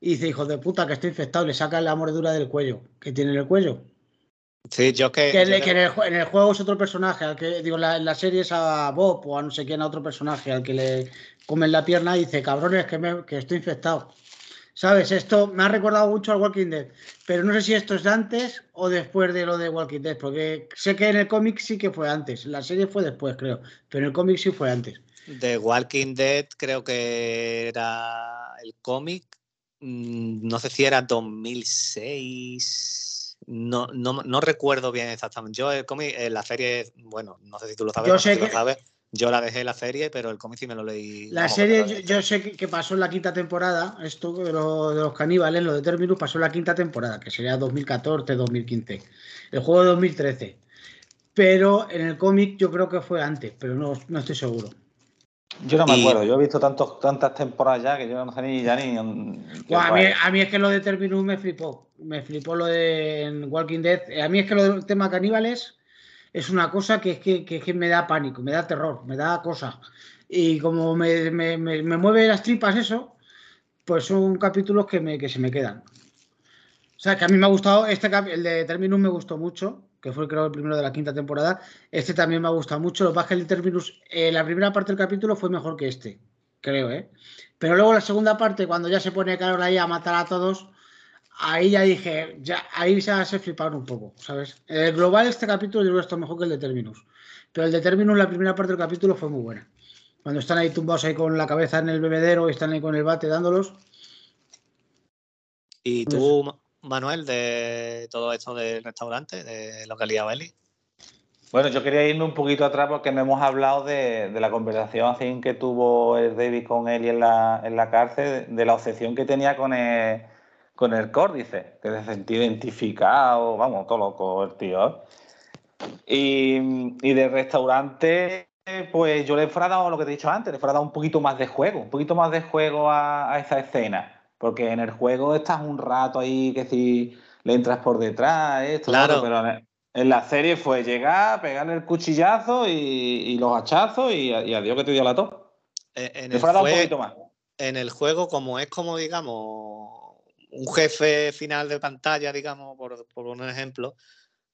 y dice, hijo de puta, que estoy infectado, le sacan la mordedura del cuello, que tiene en el cuello. Sí, yo que. Que, en, el, juego es otro personaje, al que, digo, en la serie es a Bob o a no sé quién, a otro personaje, al que le comen la pierna y dice, cabrones, que, me, que estoy infectado. ¿Sabes? Esto me ha recordado mucho al Walking Dead, pero no sé si esto es de antes o después de lo de Walking Dead, porque sé que en el cómic sí que fue antes, la serie fue después, creo, pero en el cómic sí fue antes. The Walking Dead creo que era el cómic, mm, no sé si era 2006, no, no, no recuerdo bien exactamente. Yo el cómic, eh, la serie, bueno, no sé si tú lo sabes, Yo no sé si lo sabes. Yo la dejé la serie, pero el cómic sí me lo leí. La vamos, serie, yo, yo sé que, que pasó en la quinta temporada, esto de, lo- de los caníbales, lo de Terminus pasó en la quinta temporada, que sería 2014-2015. El juego de 2013. Pero en el cómic yo creo que fue antes, pero no, no estoy seguro. Yo no me Y- acuerdo, yo he visto tantos, tantas temporadas ya que yo no sé ni ya ni. a, mí, a mí es que lo de Terminus me flipó. Me flipó lo de Walking Dead. A mí es que lo del tema caníbales es una cosa que es que, que- me da pánico, me da terror, me da cosa. Y como me, me- me- mueve las tripas eso, pues son capítulos que, me, que se me quedan. O sea, que a mí me ha gustado, este el de Terminus me gustó mucho, que fue creo el primero de la quinta temporada. Este también me ha gustado mucho. Lo que que el de Terminus, eh, la primera parte del capítulo fue mejor que este, creo, ¿eh? Pero luego la segunda parte, cuando ya se pone calor ahí a matar a todos, ahí ya dije, ya, ahí se se fliparon un poco, ¿sabes? El global, este capítulo yo creo que está mejor que el de Terminus. Pero el de Terminus, la primera parte del capítulo fue muy buena. Cuando están ahí tumbados ahí con la cabeza en el bebedero y están ahí con el bate dándolos. ¿Y tú, Ma- Manuel, de todo esto del restaurante, de lo que Eli? Bueno, yo quería irme un poquito atrás porque no hemos hablado de, de la conversación así que tuvo el David con él en la, en la cárcel, de la obsesión que tenía con el, con el córdice, que se sentía identificado, vamos, todo loco el tío. Y, y del restaurante, pues yo le he dado lo que te he dicho antes, le he dado un poquito más de juego, un poquito más de juego a, a esa escena, porque en el juego estás un rato ahí que si le entras por detrás, esto, Claro. pero en, en la serie fue llegar, pegarle el cuchillazo y, y los hachazos y, y adiós que te dio la tos. Eh, En Le el, un poquito más. en el juego, como es como, digamos, un jefe final de pantalla, digamos, por, por un ejemplo,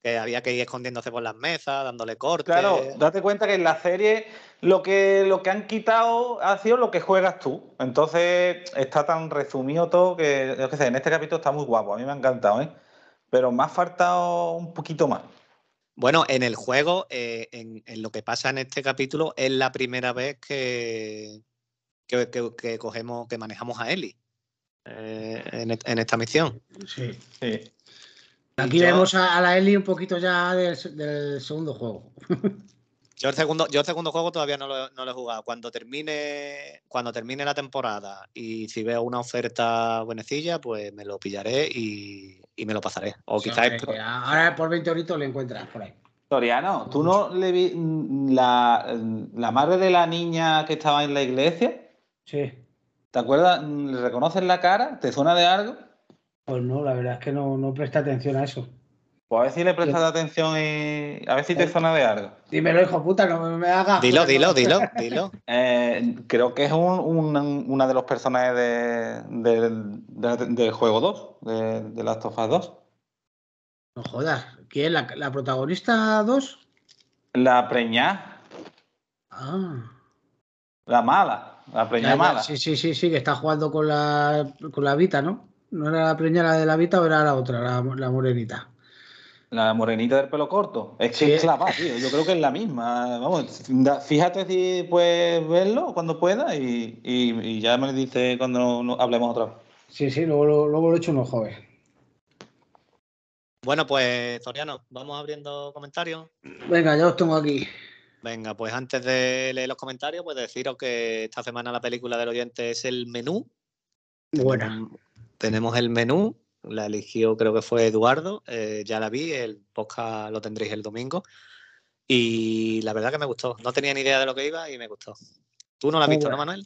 que había que ir escondiéndose por las mesas, dándole cortes. Claro, date cuenta que en la serie lo que, lo que han quitado ha sido lo que juegas tú. Entonces está tan resumido todo que, yo qué sé, en este capítulo está muy guapo. A mí me ha encantado, ¿eh? Pero me ha faltado un poquito más. Bueno, en el juego, eh, en, en lo que pasa en este capítulo, es la primera vez que, que, que- que cogemos, que manejamos a Eli eh, en, esta misión. Sí. Sí. Aquí Yo- vemos a, a la Eli un poquito ya del, del segundo juego. Yo el segundo, yo el segundo juego todavía no lo, no lo he jugado. Cuando termine, cuando termine la temporada y si veo una oferta buenecilla, pues me lo pillaré y, y me lo pasaré. O quizás que ahora por 20 euritos le encuentras por ahí. Soriano, ¿tú no le vi la, la madre de la niña que estaba en la iglesia? Sí. ¿Te acuerdas? ¿Le reconoces la cara? ¿Te suena de algo? Pues no, la verdad es que no, no presta atención a eso. Pues a ver si le prestas atención y a ver si te suena de algo. Dímelo, hijo puta, no me, me hagas. Dilo, dilo, dilo, dilo. Eh, creo que es un- un- una de los personajes de- del- de- del juego 2, de, de Last of Us 2. No jodas. ¿Quién? ¿La, la protagonista 2? La preñá, Ah. la mala, la mala. Sí, sí, sí, sí, que está jugando con la, con la Vita, ¿no? ¿No era la preñada de la Vita o era la otra, la, la morenita? La morenita del pelo corto. Es que Sí. es clavada, tío. Yo creo que es la misma. Vamos, fíjate si puedes verlo cuando puedas y, y- y ya me dice cuando no- hablemos otra vez. Sí, sí, luego, lo- luego lo he hecho un ojo, eh. Bueno, pues, Soriano, vamos abriendo comentarios. Venga, ya os tengo aquí. Venga, pues antes de leer los comentarios, pues deciros que esta semana la película del oyente es el menú. Buena. Tenemos, el menú, la eligió creo que fue Eduardo, eh, ya la vi, el podcast lo tendréis el domingo. Y la verdad que me gustó. No tenía ni idea de lo que iba y me gustó. ¿Tú no la has Muy visto, no. Manuel?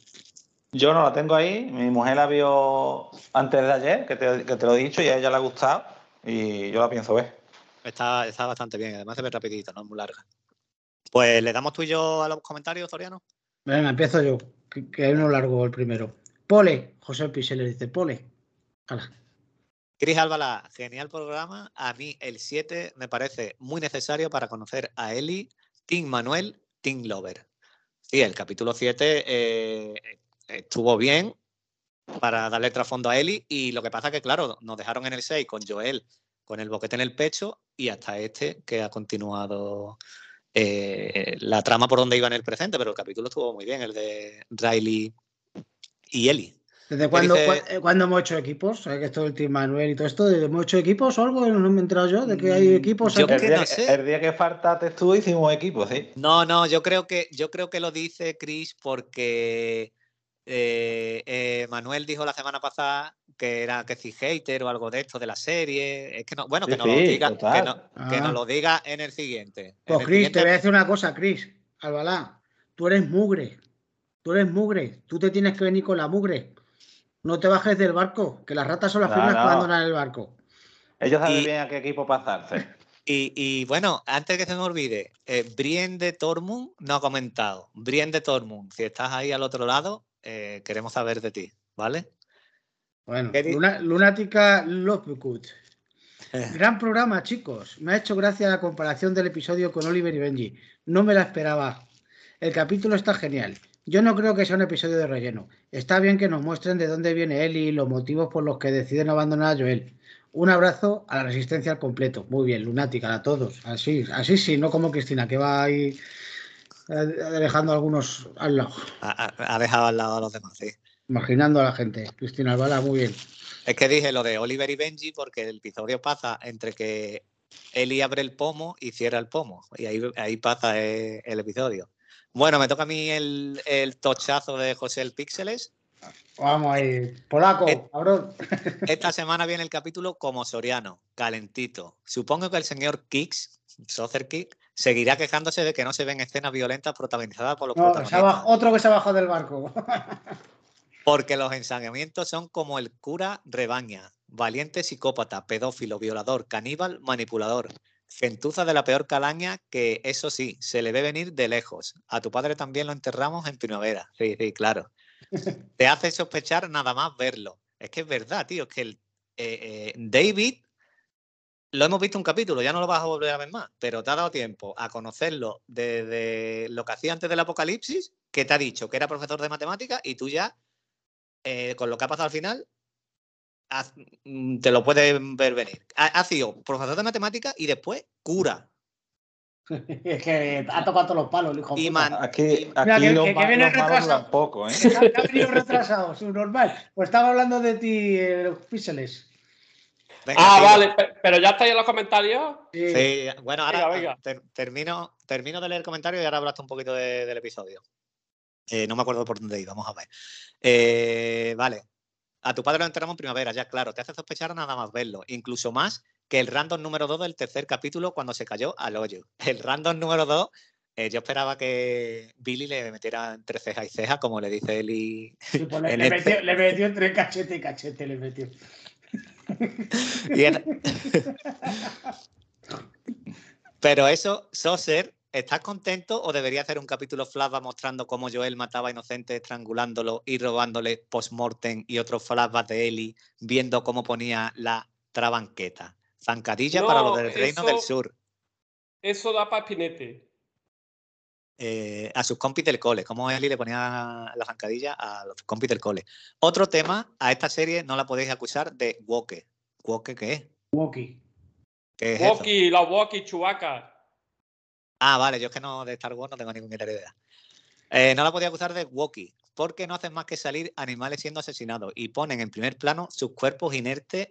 Yo no la tengo ahí. Mi mujer la vio antes de ayer, que te, que te lo he dicho, y a ella le ha gustado. Y yo la pienso ver. Está, está bastante bien, además se ve rapidito, no es muy larga. Pues le damos tú y yo a los comentarios, Soriano. Venga, empiezo yo, que, que hay uno largo el primero. Pole, José Pise le dice, Pole. Cris Álvala, genial programa. A mí el 7 me parece muy necesario para conocer a Eli, Tim Manuel, Tim Lover. Sí, el capítulo 7 eh, estuvo bien para darle trasfondo a Eli y lo que pasa que, claro, nos dejaron en el 6 con Joel con el boquete en el pecho y hasta este que ha continuado eh, la trama por donde iba en el presente, pero el capítulo estuvo muy bien, el de Riley y Ellie. ¿Desde cuándo, eh, hemos hecho equipos? ¿Sabes que esto del Team Manuel y todo esto? ¿Desde hemos hecho equipos o algo? No me he enterado yo de que hay mm, equipos. Yo el, día, no sé. el día que faltaste tú hicimos equipos, ¿sí? No, no, yo creo que, yo creo que lo dice Chris porque eh, eh, Manuel dijo la semana pasada que era que si hater o algo de esto de la serie. Es que no, bueno, que no lo diga, que, no, ah. lo diga en el siguiente. Pues Chris, te voy a decir una cosa, Chris, Albalá, tú eres mugre. Tú eres mugre. Tú te tienes que venir con la mugre. No te bajes del barco, que las ratas son las primeras que abandonan el barco. Ellos saben bien a qué equipo pasarse. Y, bueno, antes que se me olvide, eh, Brien de Tormund no ha comentado. Brien de Tormund, si estás ahí al otro lado, eh, queremos saber de ti, ¿vale? Bueno, Lunática Lovegood. Gran programa, chicos. Me ha hecho gracia la comparación del episodio con Oliver y Benji. No me la esperaba. El capítulo está genial. Yo no creo que sea un episodio de relleno. Está bien que nos muestren de dónde viene él y los motivos por los que deciden abandonar a Joel. Un abrazo a la resistencia al completo. Muy bien, lunática, a todos. Así, así sí, no como Cristina, que va ahí eh, dejando a algunos al lado. Ha, dejado al lado a los demás, sí. Imaginando a la gente. Cristina Albala, muy bien. Es que dije lo de Oliver y Benji porque el episodio pasa entre que Eli abre el pomo y cierra el pomo. Y ahí, ahí pasa el, eh, el episodio. Bueno, me toca a mí el, el tochazo de José el Píxeles. Vamos ahí, polaco, cabrón. Esta semana viene el capítulo como Soriano, calentito. Supongo que el señor Kix, Socer Kick, seguirá quejándose de que no se ven escenas violentas protagonizadas por los protagonistas. otro que se ha bajado del barco. Porque los ensañamientos son como el cura rebaña, valiente psicópata, pedófilo, violador, caníbal, manipulador. Gentuza de la peor calaña que, eso sí, se le ve venir de lejos. A tu padre también lo enterramos en primavera. Sí, sí, claro. Te hace sospechar nada más verlo. Es que es verdad, tío, es que el, eh, eh, David lo hemos visto un capítulo, ya no lo vas a volver a ver más, pero te ha dado tiempo a conocerlo desde lo que hacía antes del apocalipsis, que te ha dicho que era profesor de matemáticas y tú ya, eh, con lo que ha pasado al final, Mm, te lo puedes ver venir. Ha, sido profesor de matemáticas y después cura. es que ha tocado todos los palos, hijo. Y man, aquí, aquí los, que, viene retrasado. poco, ¿eh? ha venido retrasado, normal. Pues estaba hablando de ti, eh, los píxeles. ah, vale, pero ya estáis en los comentarios. Sí, bueno, ahora termino, termino de leer comentarios y ahora hablaste un poquito del episodio. Eh, no me acuerdo por dónde iba, vamos a ver. Eh, vale, a tu padre lo enterramos en primavera, ya claro, te hace sospechar nada más verlo, incluso más que el random número 2 del tercer capítulo cuando se cayó al hoyo. El random número 2, eh, yo esperaba que Billy le metiera entre ceja y ceja, como le dice Eli. Pues le, metió, le, metió, entre cachete y cachete, le metió. Pero eso, Soser, ¿Estás contento o debería hacer un capítulo flashback mostrando cómo Joel mataba a inocentes estrangulándolo y robándole post-mortem y otros flashbacks de Eli viendo cómo ponía la trabanqueta? Zancadilla para lo del Reino del Sur. Eso da para pinete. Eh, a sus compis del cole, cómo Eli le ponía la zancadilla a los compis del cole. Otro tema, a esta serie no la podéis acusar de woke. ¿Woke qué es? Woke. ¿Qué es Woki, la Woki Chubaca. Ah, vale, yo es que no de Star Wars no tengo ninguna idea. Eh, no la podía acusar de Wookiee, porque no hacen más que salir animales siendo asesinados y ponen en primer plano sus cuerpos inertes,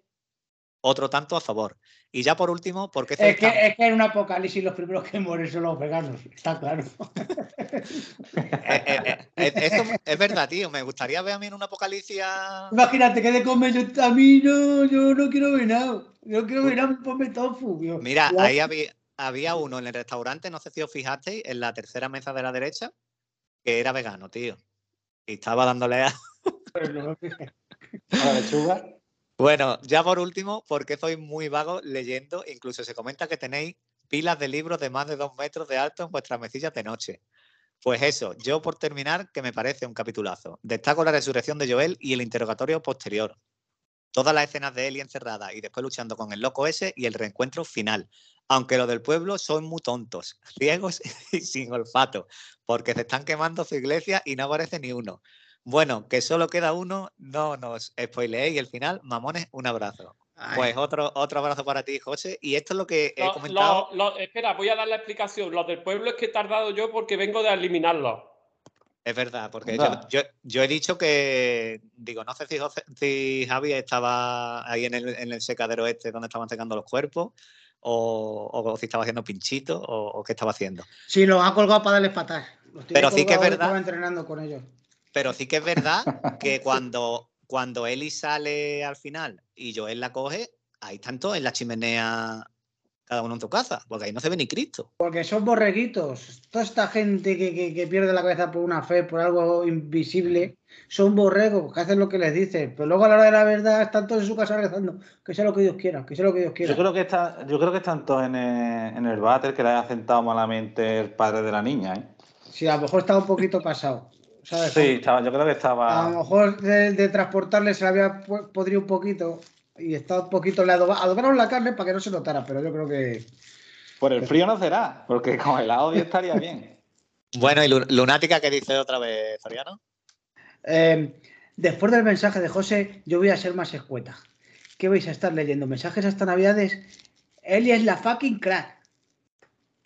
otro tanto a favor. Y ya por último, porque es que, es que en un apocalipsis los primeros que mueren son los veganos, está claro. Eh, eh, es verdad, tío. Me gustaría ver a mí en un apocalipsis. Imagínate que de comer yo a mí no, yo no quiero venado. Yo quiero venado, ponme tofu. Mira, ahí había, había uno en el restaurante, no sé si os fijasteis, en la tercera mesa de la derecha, que era vegano, tío. Y estaba dándole a. la lechuga. Bueno, ya por último, porque soy muy vago leyendo, incluso se comenta que tenéis pilas de libros de más de dos metros de alto en vuestras mesillas de noche. Pues eso, yo por terminar, que me parece un capitulazo. Destaco la resurrección de Joel y el interrogatorio posterior. Todas las escenas de Eli encerrada y después luchando con el loco ese y el reencuentro final aunque los del pueblo son muy tontos, ciegos y sin olfato, porque se están quemando su iglesia y no aparece ni uno. Bueno, que solo queda uno, no nos spoileéis y el final, mamones, un abrazo. Pues otro, otro abrazo para ti, José. Y esto es lo que he Lo- comentado. lo- lo- espera, voy a dar la explicación. Los del pueblo es que he tardado yo porque vengo de eliminarlos. Es verdad, porque yo, yo, yo he dicho que, digo, no sé si, José- si Javi estaba ahí en el, en el secadero este donde estaban secando los cuerpos, o, o si estaba haciendo pinchitos, o, o qué estaba haciendo. Sí, lo ha colgado para darle fatal. Los tiene Pero sí que es verdad. Estaba entrenando con ellos. Pero sí que es verdad que cuando, cuando Eli sale al final y Joel la coge, ahí están todos en la chimenea, cada uno en su casa, porque ahí no se ve ni Cristo. Porque son borreguitos. Toda esta gente que, que- que pierde la cabeza por una fe, por algo invisible, son borregos que hacen lo que les dicen. Pero luego a la hora de la verdad están todos en su casa rezando. Que sea lo que Dios quiera, que sea lo que Dios quiera. Yo creo que está, yo creo que están todos en el, en el váter que le haya sentado malamente el padre de la niña, ¿eh? Sí, a lo mejor estaba un poquito pasado. ¿sabes? Sí, estaba, yo creo que A lo estaba. mejor de, de transportarle se le había podrido un poquito y está un poquito. Le adoba- adobaron la carne para que no se notara, pero yo creo que. Por el frío no será, porque con el audio estaría bien. Bueno, y Lu- Lunática, ¿qué dice otra vez, Soriano? Eh, después del mensaje de José, yo voy a ser más escueta. ¿Qué vais a estar leyendo? ¿Mensajes hasta Navidades? Eli es la fucking crack.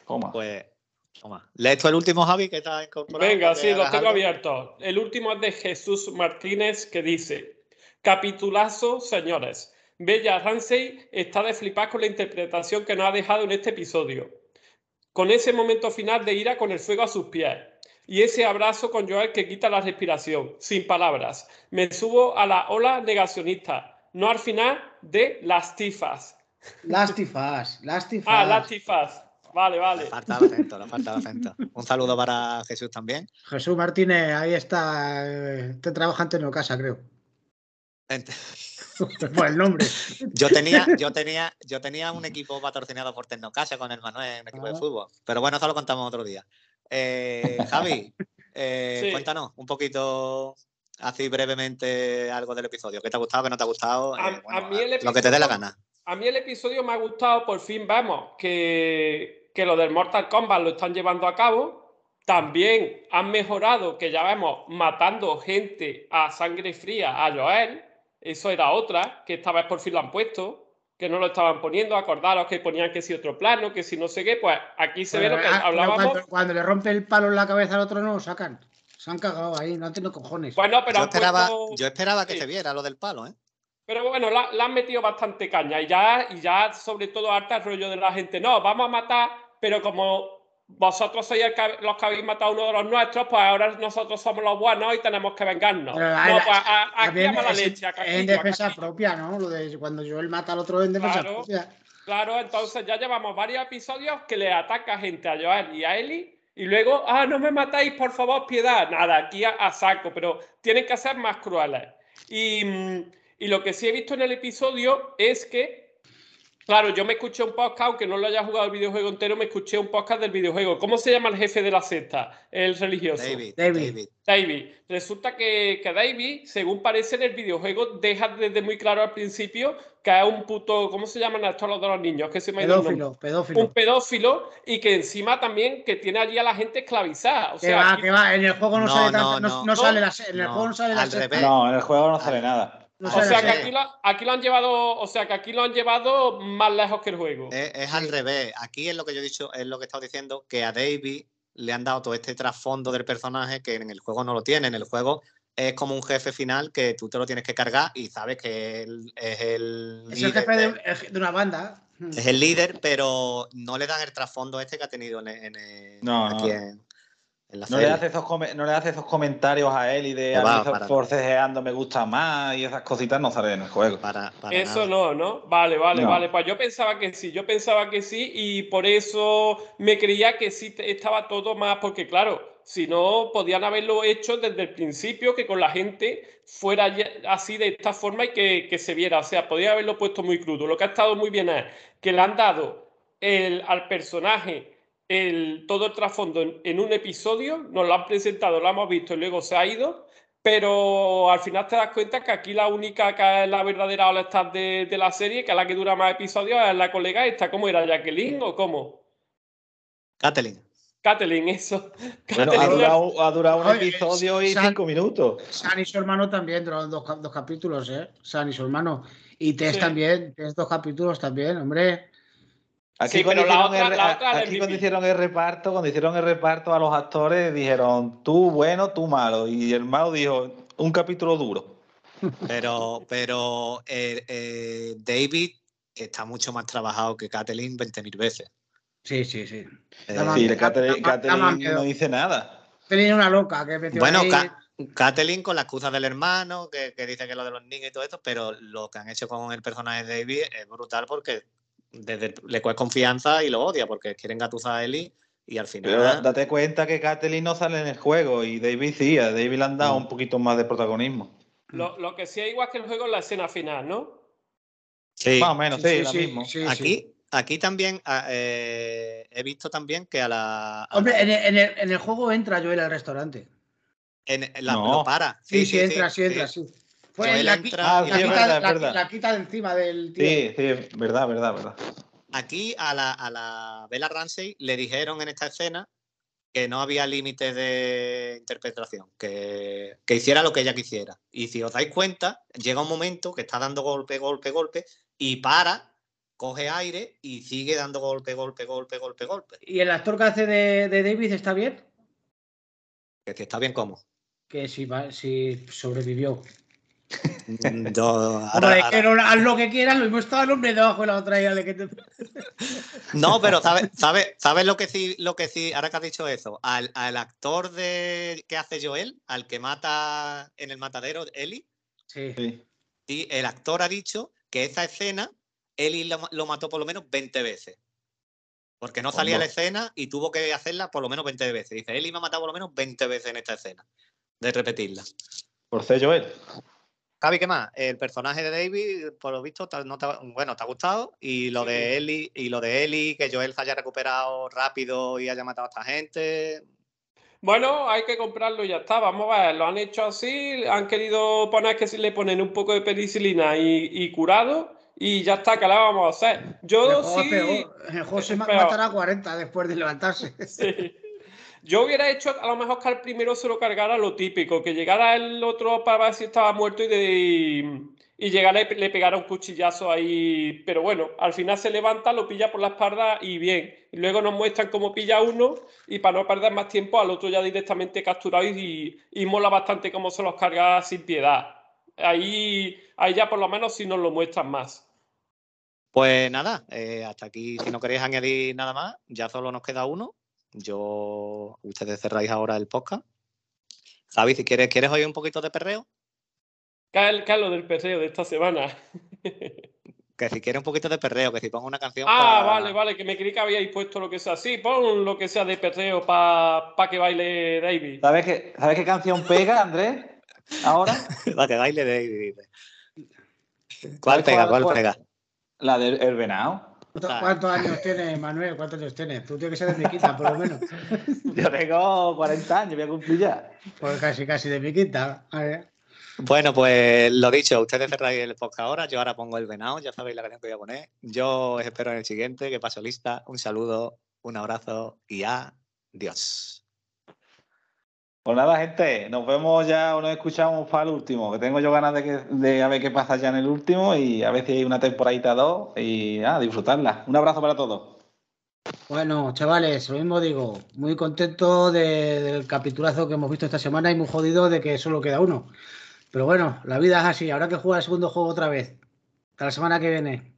Toma. Pues, toma. ¿Lees tú el último, Javi, que está incorporado? Venga, sí, los tengo algo. abiertos. El último es de Jesús Martínez que dice: Capitulazo, señores. Bella Ramsey está de flipar con la interpretación que nos ha dejado en este episodio. Con ese momento final de ira con el fuego a sus pies. Y ese abrazo con Joel que quita la respiración. Sin palabras. Me subo a la ola negacionista. No al final de las tifas. Lastifas, lastifas. Ah, las tifas. Vale, Le vale. falta el acento, le falta el acento. Un saludo para Jesús también. Jesús Martínez, ahí está. eh, Este trabaja en Tecnocasa, creo. Ent- Por el nombre. Yo tenía, yo tenía, yo tenía un equipo patrocinado por Tecnocasa con el Manuel, un equipo de Ah. fútbol. Pero bueno, eso lo contamos otro día. Eh, Javi, eh, Sí. cuéntanos un poquito, así brevemente, algo del episodio. ¿Qué te ha gustado, qué no te ha gustado? A- Eh, bueno, a mí el lo que te dé la episodio- gana. A mí el episodio me ha gustado, por fin vemos que, que lo del Mortal Kombat lo están llevando a cabo. También han mejorado, que ya vemos, matando gente a sangre fría a Joel. Eso era otra, que esta vez por fin lo han puesto, que no lo estaban poniendo. Acordaros que ponían que si otro plano, que si no sé qué. Pues aquí se ve lo que Ah, pero hablábamos. Cuando, cuando le rompe el palo en la cabeza al otro, no lo sacan. Se han cagado ahí, no han tenido cojones. Bueno, pero Yo esperaba, puesto- yo esperaba que sí. se viera lo del palo, ¿eh? Pero bueno, la, la han metido bastante caña y ya, y ya sobre todo harta el rollo de la gente. No, vamos a matar, pero como vosotros sois el que- los que habéis matado a uno de los nuestros, pues ahora nosotros somos los buenos y tenemos que vengarnos. Pero, no, pues a- aquí a es- leche, a en defensa propia, ¿no? Lo de cuando Joel mata al otro en defensa Claro. propia. Claro, entonces ya llevamos varios episodios que le ataca gente a Joel y a Eli y luego, ah, no me matáis, por favor, piedad. Nada, aquí a, a saco, pero tienen que ser más crueles. Y, mm, y lo que sí he visto en el episodio es que, claro, yo me escuché un podcast, aunque no lo haya jugado el videojuego entero, me escuché un podcast del videojuego. ¿Cómo se llama el jefe de la secta? El religioso. David, David. David. David. Resulta que, que David, según parece en el videojuego, deja desde muy claro al principio que es un puto. ¿Cómo se llaman estos los de los niños? Que se me. Pedófilo, pedófilo. Un pedófilo y que encima también que tiene allí a la gente esclavizada. O que sea, va, aquí- que va, en el juego no, No, sale no, tanto- no, no. no sale la en el No, juego no sale la al secta. revés. No, en el juego no sale nada. No o sea que aquí lo, aquí lo han llevado, o sea que aquí lo han llevado más lejos que el juego. Es, es al revés. Aquí es lo que yo he dicho, es lo que he estado diciendo, que a David le han dado todo este trasfondo del personaje que en el juego no lo tiene. En el juego es como un jefe final que tú te lo tienes que cargar y sabes que él es el Es el jefe de- una banda. Es el líder, pero no le dan el trasfondo este que ha tenido en, en- en- No, aquí no. en, en la No serie. le, hace esos no le hace esos comentarios a él y de Que a mí para- forcejeando me gusta más y esas cositas no salen en el juego. Para, para Eso nada. no, ¿no? Vale, vale, No. vale. Pues yo pensaba que sí, yo pensaba que sí y por eso me creía que sí estaba todo más, porque claro, si no, podían haberlo hecho desde el principio, que con la gente fuera así de esta forma y que, que se viera. O sea, podían haberlo puesto muy crudo. Lo que ha estado muy bien es que le han dado el, al personaje el, todo el trasfondo en, en un episodio, nos lo han presentado, lo hemos visto y luego se ha ido. Pero al final te das cuenta que aquí la única que es la verdadera all star de, de la serie, que es la que dura más episodios, es la colega esta. ¿Cómo era? ¿Jacqueline o cómo? Kathleen. Kathleen, eso. Bueno, ha durado, ha durado un Oye, episodio y San- cinco minutos. San y su hermano también, duraron dos, cap- dos capítulos, ¿eh? San y su hermano. Y Tess Sí. también, Tess dos capítulos también, hombre. Aquí, Sí, cuando, pero la hicieron otra- el, la a- otra del aquí cuando MVP. hicieron el reparto, cuando hicieron el reparto a los actores, dijeron tú bueno, tú malo. Y el malo dijo un capítulo duro. Pero, pero eh, eh, David está mucho más trabajado que Kathleen 20.000 veces. Sí, sí, sí. Eh, da más miedo. no dice nada. Tenía una loca que metió Bueno, Kathleen con la excusa del hermano, que, que dice que lo de los niños y todo esto, pero lo que han hecho con el personaje de David es brutal porque desde, le coges confianza y lo odia porque quieren gatuzar a Ellie y al final. Pero date cuenta que Kathleen no sale en el juego y David sí, a David le han dado Mm. un poquito más de protagonismo. Lo, lo que sí es igual que el juego es la escena final, ¿no? Sí, Más o menos, sí, Sí, lo sí, mismo. sí, sí. aquí, aquí también ah, eh, he visto también que a la. a Hombre, la- en el, en el- en el juego entra Joel al restaurante. en- en la- No. lo para. Sí, sí, entra, sí, entra, sí. Fue la, entra qui- Ah, la sí, es quita, verdad, es la- verdad. la quita de encima del tío. Sí, sí, verdad, verdad, verdad. Aquí a la, a la Bella Ramsey le dijeron en esta escena que no había límites de interpretación, que, que hiciera lo que ella quisiera. Y si os dais cuenta, llega un momento que está dando golpe, golpe, golpe, y para, coge aire y sigue dando golpe, golpe, golpe, golpe, golpe. ¿Y el actor que hace de, de David está bien? Que si está bien como. Que si, va- si sobrevivió. Mm, yo- ahora- Hombre, ahora- que no, haz lo que quieras, lo mismo estaba el hombre debajo de la otra y que te... No, pero ¿sabes sabe, sabes lo que sí, lo que sí, ahora que has dicho eso? Al, al actor de que hace Joel, al que mata en el matadero, Eli, Sí. Sí. sí, el actor ha dicho que esa escena Eli lo, lo mató por lo menos 20 veces. Porque no salía la escena y tuvo que hacerla por lo menos 20 veces. Dice, Eli me ha matado por lo menos 20 veces en esta escena. De repetirla. Por ser Joel. Javi, ¿qué más? El personaje de David, por lo visto, te- no te bueno, te ha gustado. Y lo Sí. de Eli, y lo de Eli, que Joel se haya recuperado rápido y haya matado a esta gente. Bueno, hay que comprarlo y ya está. Vamos a ver, lo han hecho así, han querido poner que si le ponen un poco de penicilina y, y curado y ya está, que la vamos a hacer. Yo sí, se ma- Pero- matará a 40 después de levantarse. sí. Yo hubiera hecho a lo mejor que al primero se lo cargara lo típico, que llegara el otro para ver si estaba muerto y, de, y llegara y le pegara un cuchillazo ahí. Pero bueno, al final se levanta, lo pilla por la espalda y bien. Luego nos muestran cómo pilla uno y para no perder más tiempo al otro ya directamente capturado y, y mola bastante cómo se los carga sin piedad. Ahí, ahí ya por lo menos si nos lo muestran más. Pues nada, eh, hasta aquí, si no queréis añadir nada más, ya solo nos queda uno. Yo, ustedes cerráis ahora el podcast. Javi, si quieres, ¿quieres oír un poquito de perreo? ¿Qué es, qué es lo del perreo de esta semana? Que si quieres un poquito de perreo, que si pongo una canción. Ah, pa- vale, vale, que me creí que habíais puesto lo que sea así. Pon lo que sea de perreo para que baile David. ¿Sabes qué, ¿Sabes qué canción pega, Andrés? Ahora. Para que baile David. ¿Cuál ¿Sabes pega? ¿Cuál pega? La del el venado. ¿Cuántos, años tienes, Manuel? ¿Cuántos años tienes? Tú tienes que ser de mi quinta, por lo menos. Yo tengo 40 años, voy a cumplir ya. Pues casi, casi de mi quinta. A ver. Bueno, pues lo dicho, ustedes cerráis el podcast ahora, yo ahora pongo el venado, ya sabéis la canción que voy a poner. Yo os espero en el siguiente, que paso lista. Un saludo, un abrazo y adiós. Pues nada, gente, nos vemos ya o nos escuchamos para el último, que tengo yo ganas de, que, de a ver qué pasa ya en el último y a ver si hay una temporadita dos y nada, disfrutarla. Un abrazo para todos. Bueno, chavales, lo mismo digo. Muy contento de- del capitulazo que hemos visto esta semana y muy jodido de que solo queda uno. Pero bueno, la vida es así. Habrá que jugar el segundo juego otra vez. Hasta la semana que viene.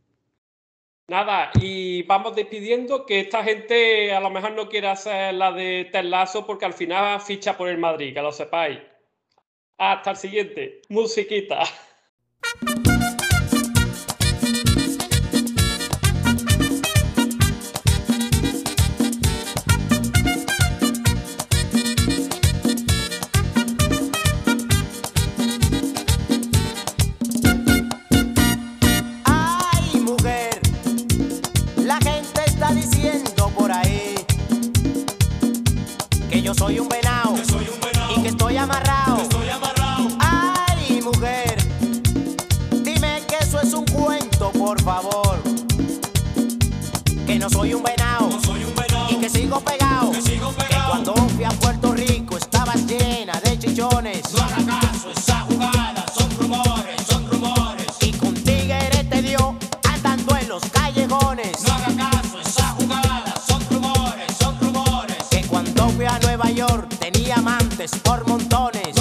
Nada, y vamos despidiendo que esta gente a lo mejor no quiere hacer la de Terlazo porque al final ficha por el Madrid, que lo sepáis. Hasta el siguiente. Musiquita. diamantes por montones.